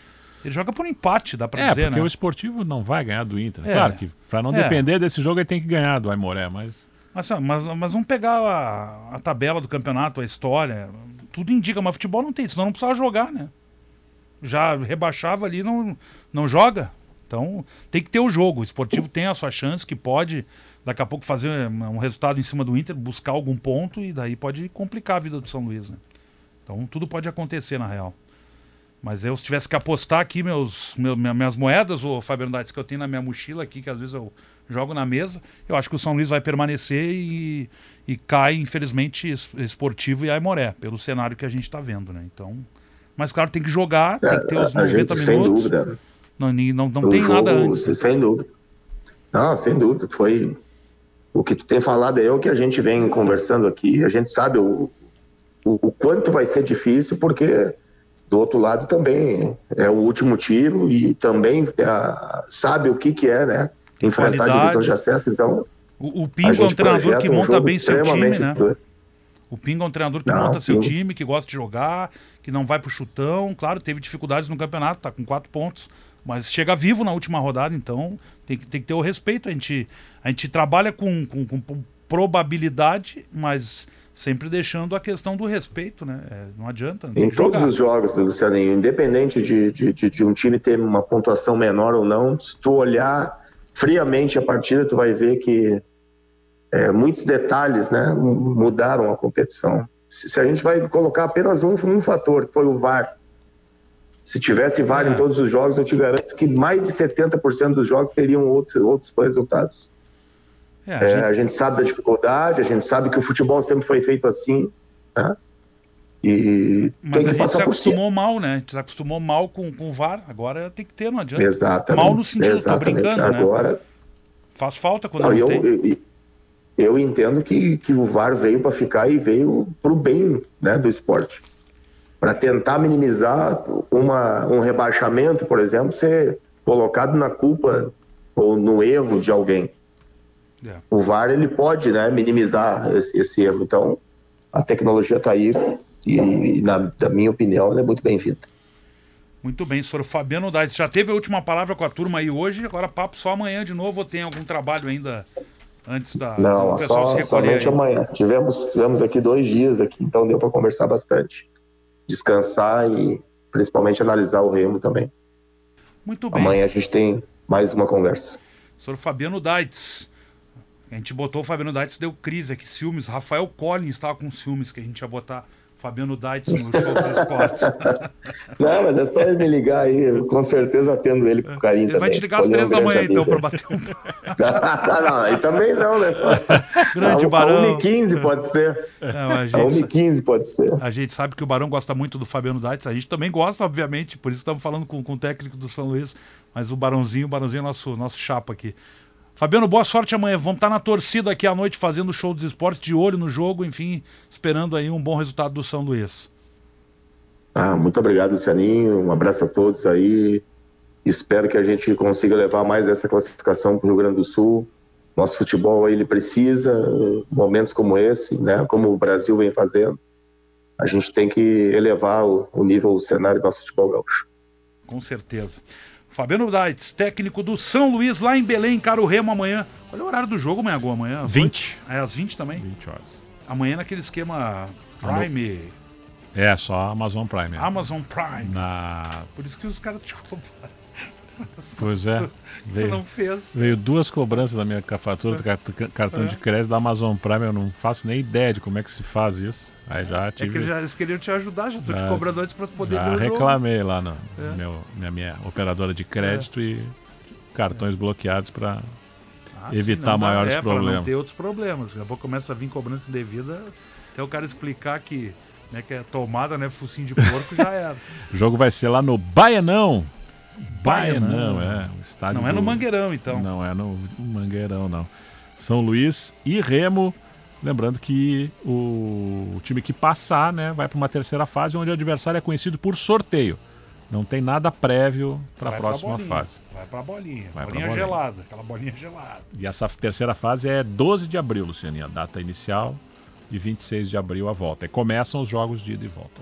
Ele joga por empate, dá pra é, dizer, porque né? o esportivo não vai ganhar do Inter. É. Claro que para não é. depender desse jogo ele tem que ganhar do Aimoré, mas... Mas, mas, mas vamos pegar a, a, tabela do campeonato, a história. Tudo indica, mas futebol não tem, senão não precisava jogar, né? Já rebaixava ali, não, não joga. Então tem que ter o jogo. O esportivo tem a sua chance, que pode daqui a pouco fazer um resultado em cima do Inter, buscar algum ponto e daí pode complicar a vida do São Luís, né? Então tudo pode acontecer na real. Mas eu se tivesse que apostar aqui meus, meus minhas moedas, o Fabiano Dates, que eu tenho na minha mochila aqui, que às vezes eu jogo na mesa, eu acho que o São Luís vai permanecer e, e cai, infelizmente, esportivo e Aimoré, pelo cenário que a gente está vendo, né? Então, mas claro, tem que jogar, tem que ter os 90 gente, minutos. Sem dúvida. Não, não, não tem jogo, nada antes. Sem dúvida. Não, sem dúvida. Foi o que tu tem falado é o que a gente vem conversando aqui. A gente sabe o, o, o, quanto vai ser difícil, porque do outro lado também é o último tiro e também é, sabe o que, que é, né? Enfrentar Qualidade. a divisão de acesso. Então, o, o Pingo é um treinador que monta um bem seu time, né? O Pingo é um treinador que não, monta seu time, que gosta de jogar, que não vai pro chutão. Claro, teve dificuldades no campeonato, tá com quatro pontos mas chega vivo na última rodada, então tem que, tem que ter o respeito. A gente, a gente trabalha com, com, com probabilidade, mas sempre deixando a questão do respeito, né? É, não adianta. Em todos os jogos, Luciano, independente de, de, de, de, um time ter uma pontuação menor ou não, se tu olhar friamente a partida, tu vai ver que é, muitos detalhes né, mudaram a competição. Se, se, a gente vai colocar apenas um, um fator, que foi o VAR, se tivesse VAR é. em todos os jogos, eu te garanto que mais de 70% dos jogos teriam outros, outros resultados. É, a, é, gente... a, gente... sabe da dificuldade, a gente sabe que o futebol sempre foi feito assim, né? E Mas tem que a gente passar se acostumou mal, né? A gente se acostumou mal com, com o VAR, agora tem que ter, não adianta. Exatamente. Mal no sentido, exatamente. tô brincando, né? agora... né? Faz falta quando não, não eu, tem. Eu, eu entendo que, que o VAR veio para ficar e veio para o bem né, do esporte para tentar minimizar uma, um rebaixamento, por exemplo, ser colocado na culpa ou no erro de alguém. É. O VAR ele pode né, minimizar esse, esse erro. Então, a tecnologia está aí e, na, na minha opinião, ela é muito bem-vinda. Muito bem, senhor Fabiano Dais. Já teve a última palavra com a turma aí hoje, agora papo só amanhã de novo ou tem algum trabalho ainda antes da Não, do pessoal só, se somente aí? amanhã. Tivemos, tivemos aqui dois dias aqui, então deu para conversar bastante. Descansar e principalmente analisar o Remo também. Muito bem. Amanhã a gente tem mais uma conversa. Senhor Fabiano Daitz. A gente botou o Fabiano Daitz, deu crise aqui, ciúmes. Rafael Collins estava com ciúmes que a gente ia botar Fabiano Daitz no show dos esportes. Não, mas é só ele me ligar aí, com certeza atendo ele com carinho ele também. Vai te ligar às três da manhã então para bater um. não, aí também não, né? Grande a, Barão. A 1h15 pode ser. Não, a, gente, a 1h15 pode ser. A gente sabe que o Barão gosta muito do Fabiano Daitz, a gente também gosta, obviamente, por isso estamos falando com, com o técnico do São Luís, mas o Barãozinho, o Barãozinho é nosso, nosso chapa aqui. Fabiano, boa sorte amanhã. Vamos estar na torcida aqui à noite fazendo o show dos esportes, de olho no jogo, enfim, esperando aí um bom resultado do São Luís. Ah, muito obrigado, Lucianinho. Um abraço a todos aí. Espero que a gente consiga levar mais essa classificação para o Rio Grande do Sul. Nosso futebol ele precisa momentos como esse, né? Como o Brasil vem fazendo. A gente tem que elevar o, o nível, o cenário do nosso futebol gaúcho. Com certeza. Fabiano Daitz, técnico do São Luís, lá em Belém, cara o Remo amanhã. Olha o horário do jogo amanhã, amanhã. 20. É às 20 também? 20 horas. Amanhã naquele esquema Prime. É, só Amazon Prime. É. Amazon Prime. Na... Por isso que os caras te compraram. Pois é. Tu, veio, tu não fez. Veio duas cobranças da minha fatura do cartão de crédito da Amazon Prime. Eu não faço nem ideia de como é que se faz isso. Aí já tive... É que já, eles queriam te ajudar, já tô já, te cobrando antes para poder ver o reclamei lá na é. meu, minha, minha operadora de crédito é. e cartões é. bloqueados para ah, evitar sim, maiores é, problemas. Para não ter outros problemas. Daqui a pouco começa a vir cobrança indevida, até o cara explicar que, né, que é tomada, né, focinho de porco, já era. o jogo vai ser lá no Baianão. Baianão, é. O estádio não é no Mangueirão, então. Não é no Mangueirão, não. São Luís e Remo Lembrando que o, time que passar né, vai para uma terceira fase, onde o adversário é conhecido por sorteio. Não tem nada prévio para a próxima bolinha, fase. Vai para a bolinha. Vai bolinha, bolinha gelada, aquela bolinha gelada. E essa terceira fase é 12 de abril, Lucianinha, a data inicial, e 26 de abril a volta. E começam os jogos de ida e volta.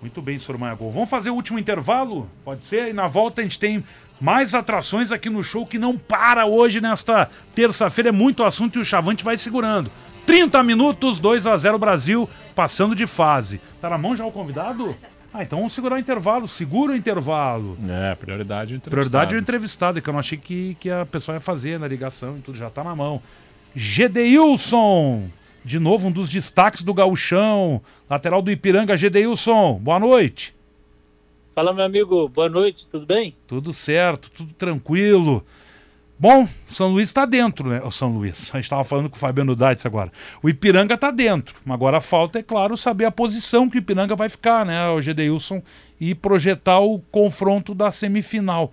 Muito bem, Sr. Maiagol. Vamos fazer o último intervalo? Pode ser? E na volta a gente tem mais atrações aqui no show que não para hoje nesta terça-feira. É muito assunto e o Chavante vai segurando. 30 minutos, 2 a 0 Brasil, passando de fase. Tá na mão já o convidado? Ah, então vamos segurar o intervalo. Segura o intervalo. É, prioridade o entrevistado. Prioridade o entrevistado, que eu não achei que, que a pessoa ia fazer na ligação e tudo, já tá na mão. Gedeilson, de novo um dos destaques do gauchão, lateral do Ipiranga, Gedeilson, boa noite. Fala, meu amigo, boa noite, tudo bem? Tudo certo, tudo tranquilo. Bom, São Luís está dentro, né? O São Luís. A gente estava falando com o Fabiano Daitz agora. O Ipiranga está dentro. Agora falta, é claro, saber a posição que o Ipiranga vai ficar, né? O Gedeilson e projetar o confronto da semifinal.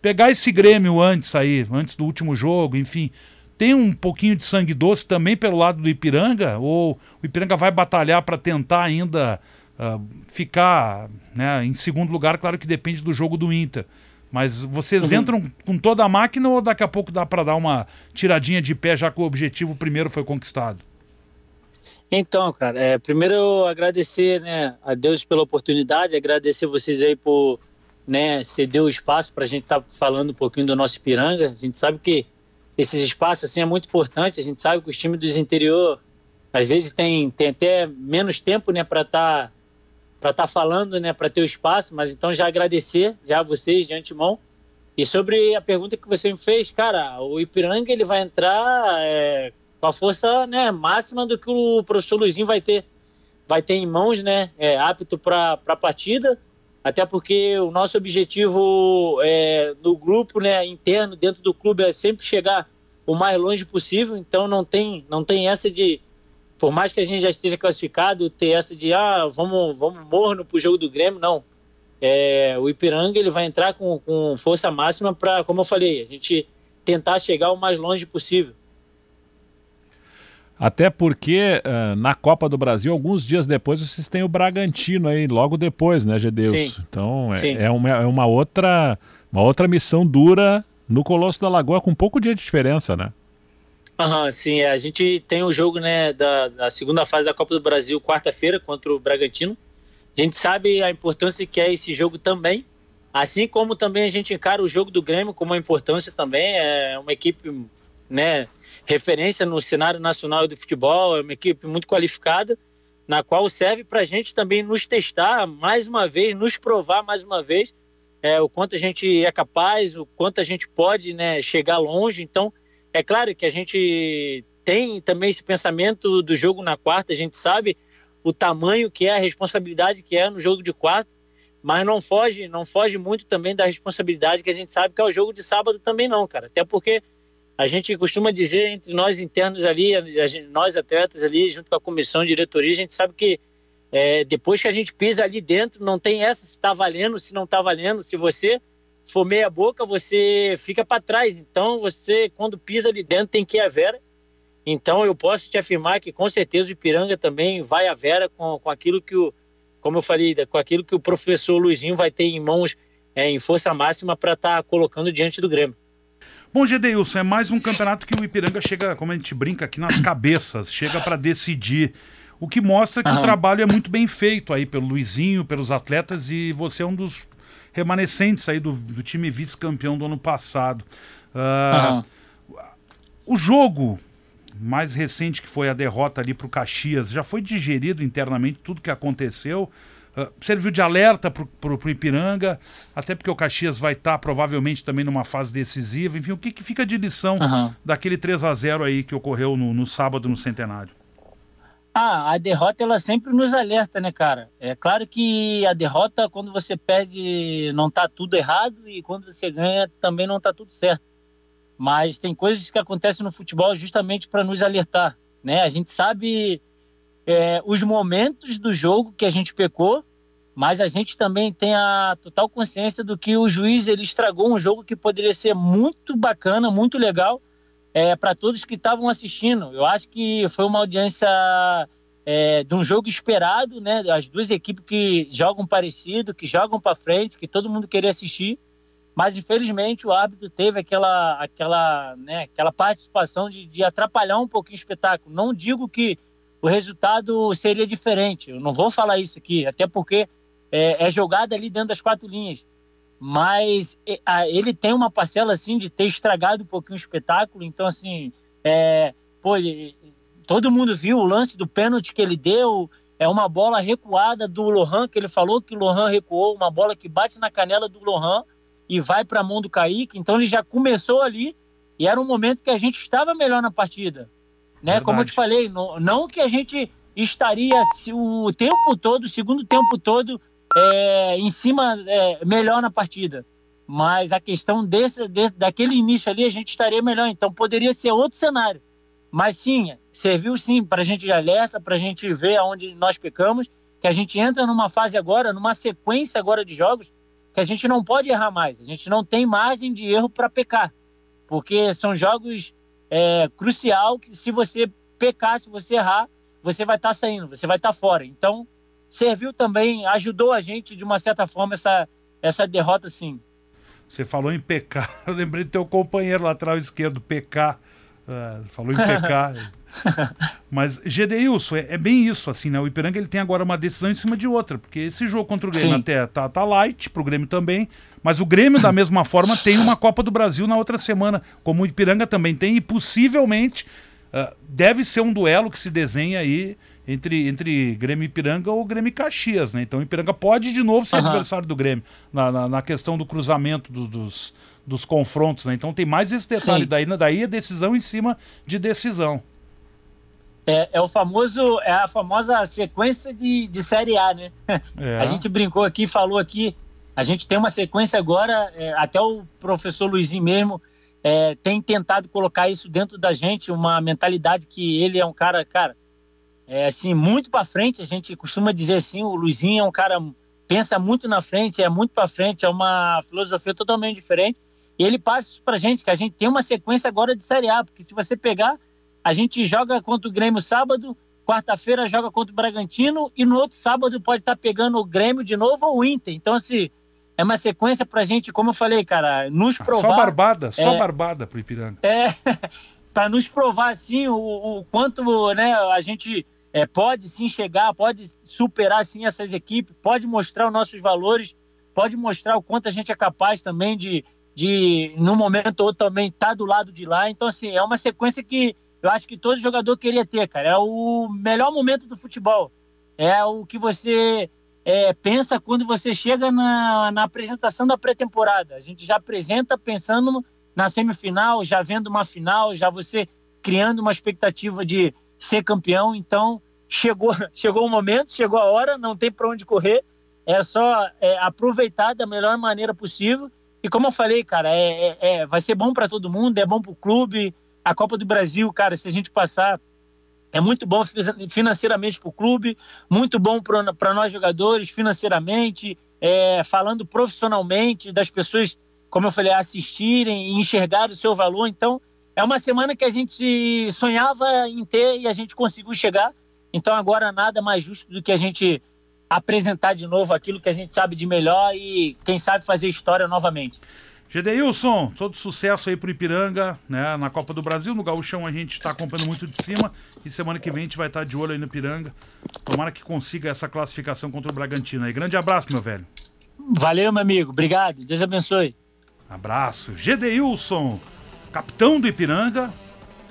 Pegar esse Grêmio antes aí, antes do último jogo, enfim. Tem um pouquinho de sangue doce também pelo lado do Ipiranga? Ou o Ipiranga vai batalhar para tentar ainda uh, ficar né, em segundo lugar? Claro que depende do jogo do Inter. Mas vocês uhum. entram com toda a máquina ou daqui a pouco dá para dar uma tiradinha de pé já que o objetivo primeiro foi conquistado? Então, cara, é, primeiro eu agradecer né, a Deus pela oportunidade, agradecer vocês aí por né, ceder o espaço para a gente estar tá falando um pouquinho do nosso Piranga. A gente sabe que esses espaços assim, é muito importante, a gente sabe que os times dos interior às vezes tem, tem até menos tempo né, para estar tá para estar tá falando, né, para ter o espaço, mas então já agradecer já a vocês de antemão. E sobre a pergunta que você me fez, cara, o Ipiranga ele vai entrar é, com a força né, máxima do que o professor Luizinho vai ter, vai ter em mãos, né, é, apto para a partida, até porque o nosso objetivo é, no grupo, né, interno, dentro do clube, é sempre chegar o mais longe possível, então não tem, não tem essa de por mais que a gente já esteja classificado, ter essa de ah, vamos, vamos morno pro jogo do Grêmio, não. É, o Ipiranga ele vai entrar com, com força máxima para, como eu falei, a gente tentar chegar o mais longe possível. Até porque uh, na Copa do Brasil, alguns dias depois, vocês têm o Bragantino aí, logo depois, né, Gedeus? Sim. Então é, é, uma, é uma, outra, uma outra missão dura no Colosso da Lagoa, com pouco dia de diferença, né? Aham, sim, é, a gente tem o jogo né, da, da segunda fase da Copa do Brasil, quarta-feira, contra o Bragantino. A gente sabe a importância que é esse jogo também, assim como também a gente encara o jogo do Grêmio com uma importância também. É uma equipe né, referência no cenário nacional do futebol, é uma equipe muito qualificada, na qual serve para a gente também nos testar mais uma vez, nos provar mais uma vez é, o quanto a gente é capaz, o quanto a gente pode né, chegar longe. Então, é claro que a gente tem também esse pensamento do jogo na quarta, a gente sabe o tamanho que é, a responsabilidade que é no jogo de quarta, mas não foge, não foge muito também da responsabilidade que a gente sabe que é o jogo de sábado também não, cara. Até porque a gente costuma dizer entre nós internos ali, gente, nós atletas ali, junto com a comissão de diretoria, a gente sabe que é, depois que a gente pisa ali dentro, não tem essa se está valendo, se não está valendo, se você for meia boca, você fica para trás. Então, você, quando pisa ali dentro, tem que ir a Vera. Então, eu posso te afirmar que, com certeza, o Ipiranga também vai a Vera com, com aquilo que o, como eu falei, com aquilo que o professor Luizinho vai ter em mãos é, em força máxima para estar tá colocando diante do Grêmio. Bom, Gedeilson, é mais um campeonato que o Ipiranga chega, como a gente brinca aqui, nas cabeças, chega para decidir. O que mostra que uhum. o trabalho é muito bem feito aí pelo Luizinho, pelos atletas, e você é um dos remanescentes aí do, do time vice-campeão do ano passado. Uh, uhum. O jogo mais recente, que foi a derrota ali para o Caxias, já foi digerido internamente tudo que aconteceu? Uh, serviu de alerta para o Ipiranga, até porque o Caxias vai estar tá, provavelmente também numa fase decisiva. Enfim, o que, que fica de lição uhum. daquele 3 a 0 aí que ocorreu no, no sábado no Centenário? Ah, a derrota ela sempre nos alerta, né, cara? É claro que a derrota, quando você perde, não tá tudo errado e quando você ganha, também não tá tudo certo. Mas tem coisas que acontecem no futebol justamente para nos alertar, né? A gente sabe é, os momentos do jogo que a gente pecou, mas a gente também tem a total consciência do que o juiz ele estragou um jogo que poderia ser muito bacana, muito legal, é, para todos que estavam assistindo. Eu acho que foi uma audiência é, de um jogo esperado, né? As duas equipes que jogam parecido, que jogam para frente, que todo mundo queria assistir. Mas infelizmente o árbitro teve aquela, aquela, né, aquela participação de, de atrapalhar um pouquinho o espetáculo. Não digo que o resultado seria diferente. Eu não vou falar isso aqui, até porque é, é jogada ali dentro das quatro linhas mas ele tem uma parcela assim de ter estragado um pouquinho o espetáculo. Então, assim, é, pô, ele, todo mundo viu o lance do pênalti que ele deu. É uma bola recuada do Lohan, que ele falou que o Lohan recuou, uma bola que bate na canela do Lohan e vai para a mão do Kaique. Então ele já começou ali e era um momento que a gente estava melhor na partida. Né? Como eu te falei, não, não que a gente estaria o tempo todo, o segundo tempo todo, é, em cima é, melhor na partida. Mas a questão desse, desse, daquele início ali, a gente estaria melhor. Então poderia ser outro cenário. Mas sim, serviu sim para a gente de alerta, para a gente ver aonde nós pecamos, que a gente entra numa fase agora, numa sequência agora de jogos, que a gente não pode errar mais. A gente não tem margem de erro para pecar. Porque são jogos é, crucial que se você pecar, se você errar, você vai estar tá saindo, você vai estar tá fora. Então, serviu também, ajudou a gente de uma certa forma essa, essa derrota, sim. Você falou em PK, eu lembrei do teu companheiro lateral esquerdo, PK. Uh, é, falou em PK. Mas, Gedeilson, é, é, bem isso, assim, né? O Ipiranga ele tem agora uma decisão em cima de outra, porque esse jogo contra o Grêmio Sim. até tá, tá light, pro Grêmio também, mas o Grêmio, da mesma forma, tem uma Copa do Brasil na outra semana, como o Ipiranga também tem, e possivelmente uh, deve ser um duelo que se desenha aí entre, entre Grêmio e Ipiranga ou Grêmio e Caxias, né? Então o Ipiranga pode de novo ser uhum. adversário do Grêmio na, na, na questão do cruzamento do, dos, dos confrontos, né? Então tem mais esse detalhe daí, né? daí a decisão em cima de decisão. É, é, o famoso, é a famosa sequência de, de Série A, né? É. A gente brincou aqui, falou aqui, a gente tem uma sequência agora, é, até o professor Luizinho mesmo é, tem tentado colocar isso dentro da gente, uma mentalidade que ele é um cara, cara, é assim, muito para frente, a gente costuma dizer assim, o Luizinho é um cara pensa muito na frente, é muito para frente, é uma filosofia totalmente diferente. E ele passa isso pra gente, que a gente tem uma sequência agora de Série A, porque se você pegar, a gente joga contra o Grêmio sábado, quarta-feira joga contra o Bragantino e no outro sábado pode estar tá pegando o Grêmio de novo ou o Inter. Então, assim, é uma sequência pra gente, como eu falei, cara, nos provar... Só barbada, só é, barbada pro Ipiranga. É, para nos provar assim o, o quanto né, a gente é, pode sim chegar, pode superar sim essas equipes, pode mostrar os nossos valores, pode mostrar o quanto a gente é capaz também de, de no momento ou também estar tá do lado de lá. Então assim é uma sequência que eu acho que todo jogador queria ter, cara. É o melhor momento do futebol. É o que você é, pensa quando você chega na, na apresentação da pré-temporada. A gente já apresenta pensando na semifinal, já vendo uma final, já você criando uma expectativa de ser campeão. Então, chegou, chegou o momento, chegou a hora, não tem para onde correr. É só é, aproveitar da melhor maneira possível. E como eu falei, cara, é, é, é vai ser bom para todo mundo, é bom para o clube. A Copa do Brasil, cara, se a gente passar é muito bom financeiramente para o clube, muito bom para nós jogadores financeiramente, é, falando profissionalmente das pessoas, como eu falei, assistirem e enxergar o seu valor. Então, é uma semana que a gente sonhava em ter e a gente conseguiu chegar. Então, agora nada mais justo do que a gente apresentar de novo aquilo que a gente sabe de melhor e, quem sabe, fazer história novamente. Gedeilson, todo sucesso aí pro Ipiranga, né? Na Copa do Brasil, no Gauchão a gente tá acompanhando muito de cima e semana que vem a gente vai estar tá de olho aí no Ipiranga. Tomara que consiga essa classificação contra o Bragantino aí. Grande abraço, meu velho. Valeu, meu amigo. Obrigado. Deus abençoe. Abraço. Gedeilson, capitão do Ipiranga,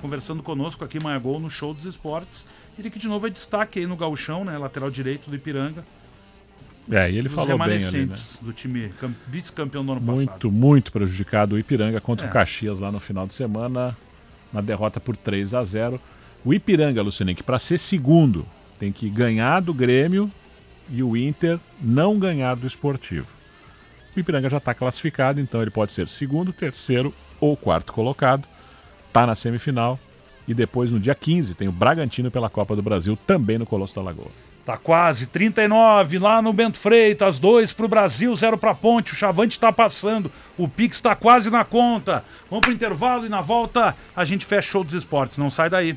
conversando conosco aqui em Manhagol no Show dos Esportes. Ele que de novo é destaque aí no Gauchão, né? Lateral direito do Ipiranga. É, e ele falou bem ali, né? do time vice-campeão do ano muito, passado. Muito, muito prejudicado o Ipiranga contra é. o Caxias lá no final de semana, uma derrota por 3 a 0 O Ipiranga, Luciano, que para ser segundo tem que ganhar do Grêmio e o Inter não ganhar do Esportivo. O Ipiranga já está classificado, então ele pode ser segundo, terceiro ou quarto colocado. Está na semifinal. E depois, no dia 15, tem o Bragantino pela Copa do Brasil, também no Colosso da Lagoa. Tá quase 39 lá no Bento Freitas, 2 pro Brasil, 0 pra Ponte. O Chavante tá passando. O Pix tá quase na conta. Vamos pro intervalo e na volta a gente fecha o show dos esportes. Não sai daí.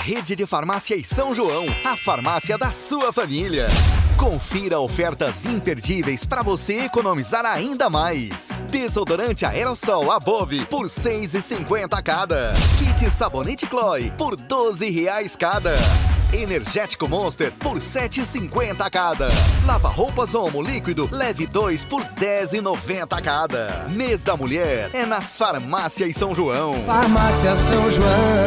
Rede de Farmácias São João, a farmácia da sua família. Confira ofertas imperdíveis para você economizar ainda mais. Desodorante aerossol Above por R$ 6,50 cada. Kit sabonete Chloe por R$ 12,00 cada. Energético Monster por R$ 7,50 cada. Lava roupas Omo líquido leve 2 por R$ 10,90 cada. Mês da Mulher é nas Farmácias São João. Farmácia São João.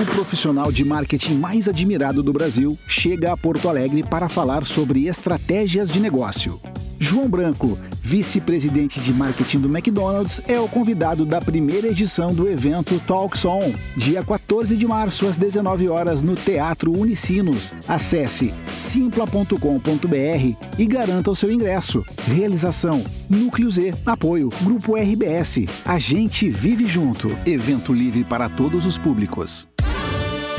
O profissional de marketing mais admirado do Brasil chega a Porto Alegre para falar sobre estratégias de negócio. João Branco, vice-presidente de marketing do McDonald's, é o convidado da primeira edição do evento Talks On, dia 14 de março às 19 horas no Teatro Unicinos. Acesse simpla.com.br e garanta o seu ingresso. Realização: Núcleo Z, apoio Grupo RBS. A gente vive junto. Evento livre para todos os públicos.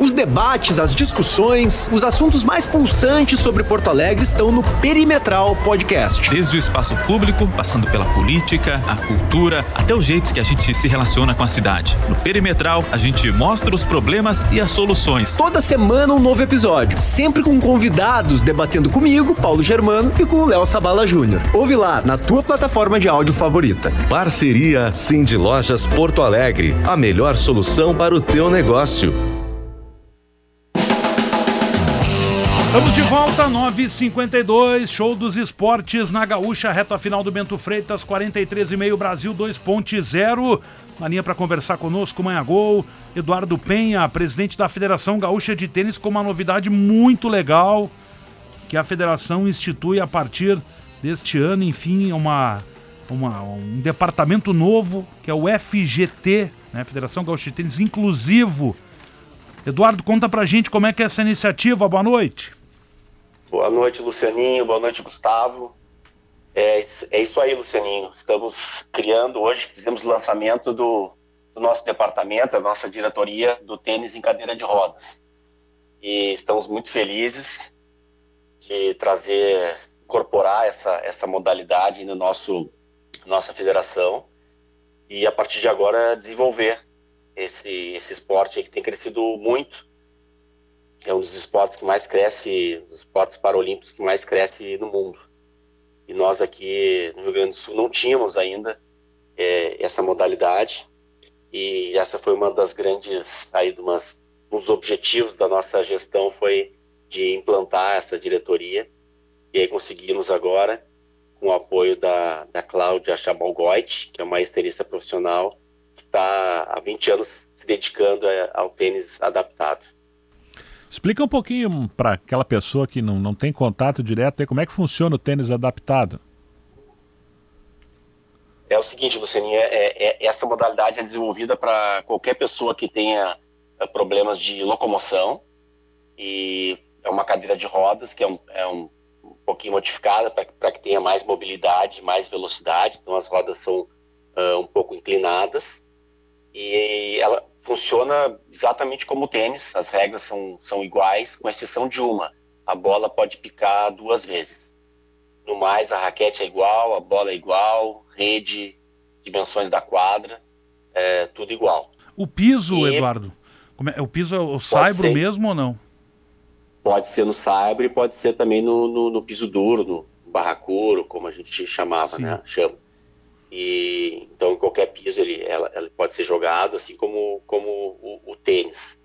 Os debates, as discussões, os assuntos mais pulsantes sobre Porto Alegre estão no Perimetral Podcast. Desde o espaço público, passando pela política, a cultura, até o jeito que a gente se relaciona com a cidade. No Perimetral, a gente mostra os problemas e as soluções. Toda semana um novo episódio, sempre com convidados debatendo comigo, Paulo Germano, e com o Léo Sabala Júnior. Ouve lá na tua plataforma de áudio favorita. Parceria Cindy Lojas Porto Alegre, a melhor solução para o teu negócio. Estamos de volta, 9h52, show dos esportes na Gaúcha, reta final do Bento Freitas, 43,5 Brasil 2.0. Na linha para conversar conosco, Manha Gol, Eduardo Penha, presidente da Federação Gaúcha de Tênis, com uma novidade muito legal que a federação institui a partir deste ano, enfim, uma, uma, um departamento novo, que é o FGT, né, Federação Gaúcha de Tênis Inclusivo. Eduardo, conta pra gente como é que é essa iniciativa. Boa noite. Boa noite, Lucianinho. Boa noite, Gustavo. É, é isso aí, Lucianinho. Estamos criando hoje, fizemos o lançamento do, do nosso departamento, a nossa diretoria do tênis em cadeira de rodas. E estamos muito felizes de trazer, incorporar essa, essa modalidade no nosso nossa federação e a partir de agora desenvolver esse, esse esporte que tem crescido muito é um dos esportes que mais cresce, os esportes paralímpicos que mais cresce no mundo. E nós aqui no Rio Grande do Sul não tínhamos ainda é, essa modalidade. E essa foi uma das grandes, aí, umas, um dos objetivos da nossa gestão foi de implantar essa diretoria. E aí conseguimos agora, com o apoio da, da Cláudia Chabalgoit, que é uma esterista profissional, que está há 20 anos se dedicando ao tênis adaptado. Explica um pouquinho para aquela pessoa que não, não tem contato direto, como é que funciona o tênis adaptado? É o seguinte, Lucianinha, é, é, essa modalidade é desenvolvida para qualquer pessoa que tenha é, problemas de locomoção e é uma cadeira de rodas que é um, é um, um pouquinho modificada para que tenha mais mobilidade, mais velocidade. Então as rodas são uh, um pouco inclinadas e ela funciona exatamente como o tênis, as regras são, são iguais, com exceção de uma: a bola pode picar duas vezes. No mais, a raquete é igual, a bola é igual, rede, dimensões da quadra, é tudo igual. O piso, e Eduardo, é, o piso é o saibro mesmo ou não? Pode ser no saibro e pode ser também no, no, no piso duro, no barracuro, como a gente chamava, Sim. né? Chama. E então em qualquer piso ele, ela, ela pode ser jogado, assim como, como o, o, tênis.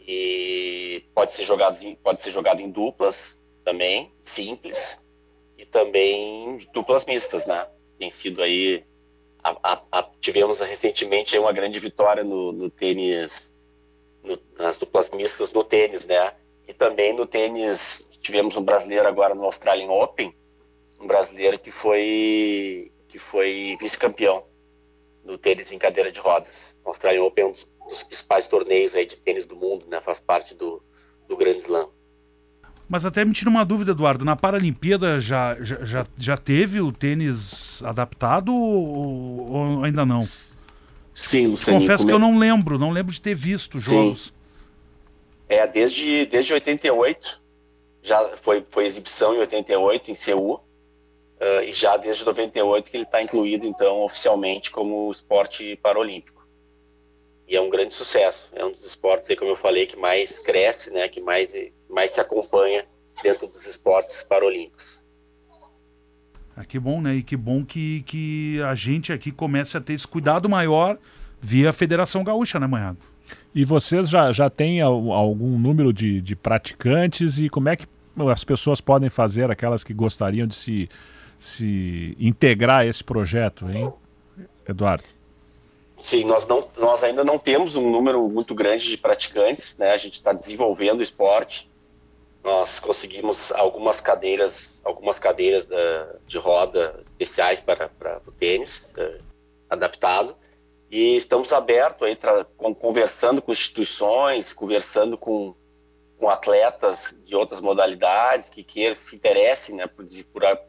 E pode ser jogado pode ser jogado em duplas também, simples, e também duplas mistas, né? Tem sido aí a, a, a, tivemos recentemente uma grande vitória no, no tênis, no, nas duplas mistas no tênis, né? E também no tênis tivemos um brasileiro agora no Australian Open, um brasileiro que foi que foi vice-campeão do tênis em cadeira de rodas. O Australian Open é um dos, dos, principais torneios aí de tênis do mundo, né? Faz parte do, do Grand Slam. Mas até me tira uma dúvida, Eduardo. Na Paralimpíada já, já, já, já teve o tênis adaptado ou, ou ainda não? Sim, Luciano. Confesso que eu não lembro, não lembro de ter visto jogos. Sim. É, desde, desde 88, já foi, foi exibição em 88 em Seul. Uh, e já desde 98 que ele está incluído, então, oficialmente como esporte paralímpico. E é um grande sucesso. É um dos esportes, aí, como eu falei, que mais cresce, né, que mais, mais se acompanha dentro dos esportes paralímpicos. Ah, que bom, né? E que bom que, que a gente aqui comece a ter esse cuidado maior via Federação Gaúcha, né, Manhado? E vocês já, já têm algum número de, de praticantes e como é que as pessoas podem fazer, aquelas que gostariam de se se integrar a esse projeto, hein, Eduardo? Sim, nós, não, nós ainda não temos um número muito grande de praticantes, né? A gente está desenvolvendo o esporte. Nós conseguimos algumas cadeiras, algumas cadeiras da, de roda especiais para, para o tênis uh, adaptado e estamos abertos aí, conversando com instituições, conversando com com atletas de outras modalidades que queiram, se interessem né, por,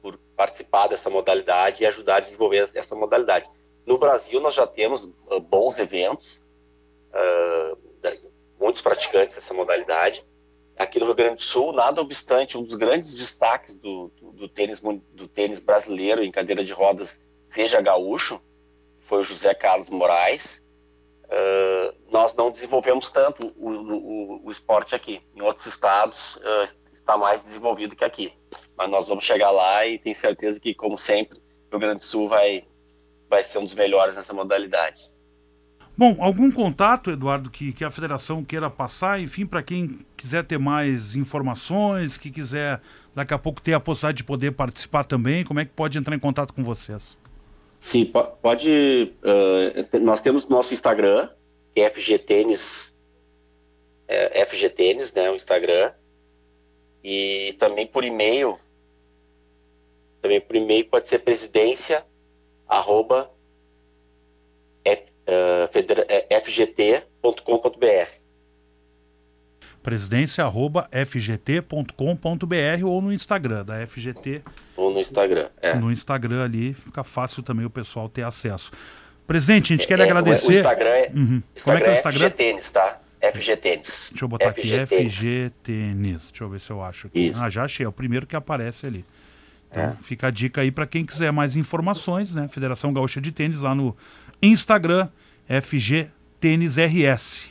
por, participar dessa modalidade e ajudar a desenvolver essa modalidade. No Brasil, nós já temos uh, bons eventos, uh, muitos praticantes dessa modalidade. Aqui no Rio Grande do Sul, nada obstante, um dos grandes destaques do, do, do tênis, do tênis brasileiro em cadeira de rodas seja gaúcho, foi o José Carlos Moraes. Uh, nós não desenvolvemos tanto o, o, o, esporte aqui. Em outros estados uh, está mais desenvolvido que aqui. Mas nós vamos chegar lá e tenho certeza que, como sempre, o Rio Grande do Sul vai, vai ser um dos melhores nessa modalidade. Bom, algum contato, Eduardo, que, que a federação queira passar, enfim, para quem quiser ter mais informações, que quiser daqui a pouco ter a possibilidade de poder participar também, como é que pode entrar em contato com vocês? Sim, pode. Uh, nós temos nosso Instagram, que é FG Tênis, é, FG Tênis, né, o Instagram, e também por e-mail, também por e-mail pode ser presidência, arroba, fgt.com.br. Presidência.fgt.com.br ou no Instagram da FGT. Ou no Instagram, é. No Instagram ali, fica fácil também o pessoal ter acesso. Presidente, a gente é, quer é, agradecer. O Instagram é, uhum. Instagram Como é, que é o Instagram? FG Tênis, tá? FG Tênis. Deixa eu botar FG aqui, Tênis. FG Tênis. Deixa eu ver se eu acho aqui. Isso. Ah, já achei, é o primeiro que aparece ali. Então, é. fica a dica aí para quem quiser mais informações, né? Federação Gaúcha de Tênis lá no Instagram, FG Tênis RS.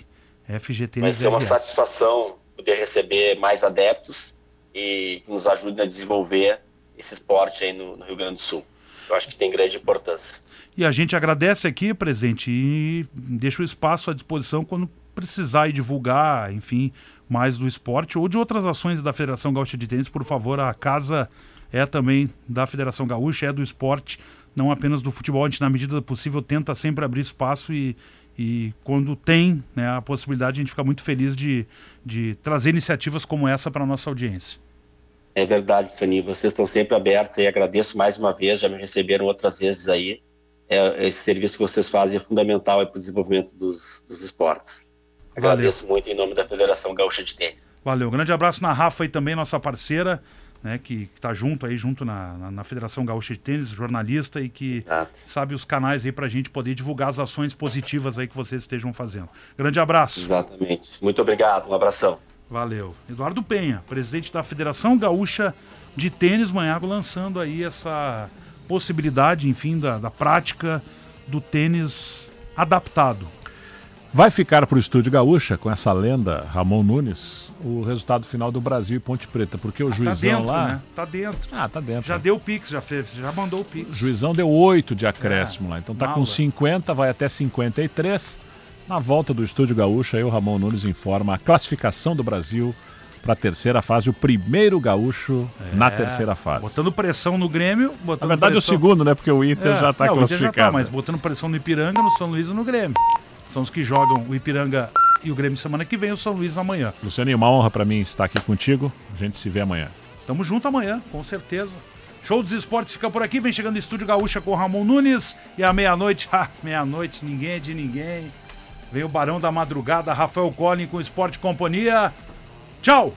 FG Tênis Vai ser uma satisfação poder receber mais adeptos e que nos ajude a desenvolver esse esporte aí no, no Rio Grande do Sul. Eu acho que tem grande importância. E a gente agradece aqui, presente, e deixa o espaço à disposição quando precisar e divulgar, enfim, mais do esporte ou de outras ações da Federação Gaúcha de Tênis, por favor, a casa é também da Federação Gaúcha, é do esporte não apenas do futebol. A gente, na medida do possível, tenta sempre abrir espaço e, e quando tem né, a possibilidade, a gente fica muito feliz de, de trazer iniciativas como essa para a nossa audiência. É verdade, Soninho. Vocês estão sempre abertos e agradeço mais uma vez, já me receberam outras vezes aí. É, esse serviço que vocês fazem é fundamental para o desenvolvimento dos, dos esportes. Agradeço Valeu. muito em nome da Federação Gaúcha de Tênis. Valeu. grande abraço na Rafa e também, nossa parceira né, que está junto aí, junto na, na, na, Federação Gaúcha de Tênis, jornalista e que Exato. sabe os canais aí para a gente poder divulgar as ações positivas aí que vocês estejam fazendo. Grande abraço. Exatamente. Muito obrigado. Um abração. Valeu. Eduardo Penha, presidente da Federação Gaúcha de Tênis Manhago, lançando aí essa possibilidade, enfim, da, da prática do tênis adaptado. Vai ficar para o Estúdio Gaúcha, com essa lenda, Ramon Nunes, o resultado final do Brasil e Ponte Preta, porque o ah, tá juizão tá dentro, lá... Né? Tá dentro. Ah, tá dentro. Já deu o Pix, já fez, já mandou o Pix. O juizão deu 8 de acréscimo é, lá, então tá com 50, vai até 53. Na volta do Estúdio Gaúcha, aí o Ramon Nunes informa a classificação do Brasil para a terceira fase, o primeiro gaúcho é, na terceira fase. Botando pressão no Grêmio. Botando Na verdade, pressão... o segundo, né? Porque o Inter é, já está classificado. Já tá, mas botando pressão no Ipiranga, no São Luís e no Grêmio. São os que jogam o Ipiranga e o Grêmio semana que vem, o São Luís amanhã. Luciano, uma honra para mim estar aqui contigo. A gente se vê amanhã. Tamo junto amanhã, com certeza. Show dos Esportes fica por aqui, vem chegando o Estúdio Gaúcha com o Ramon Nunes. E à meia-noite, ah, meia-noite, ninguém é de ninguém. Vem o Barão da Madrugada, Rafael Collin com Esporte Companhia. Tchau!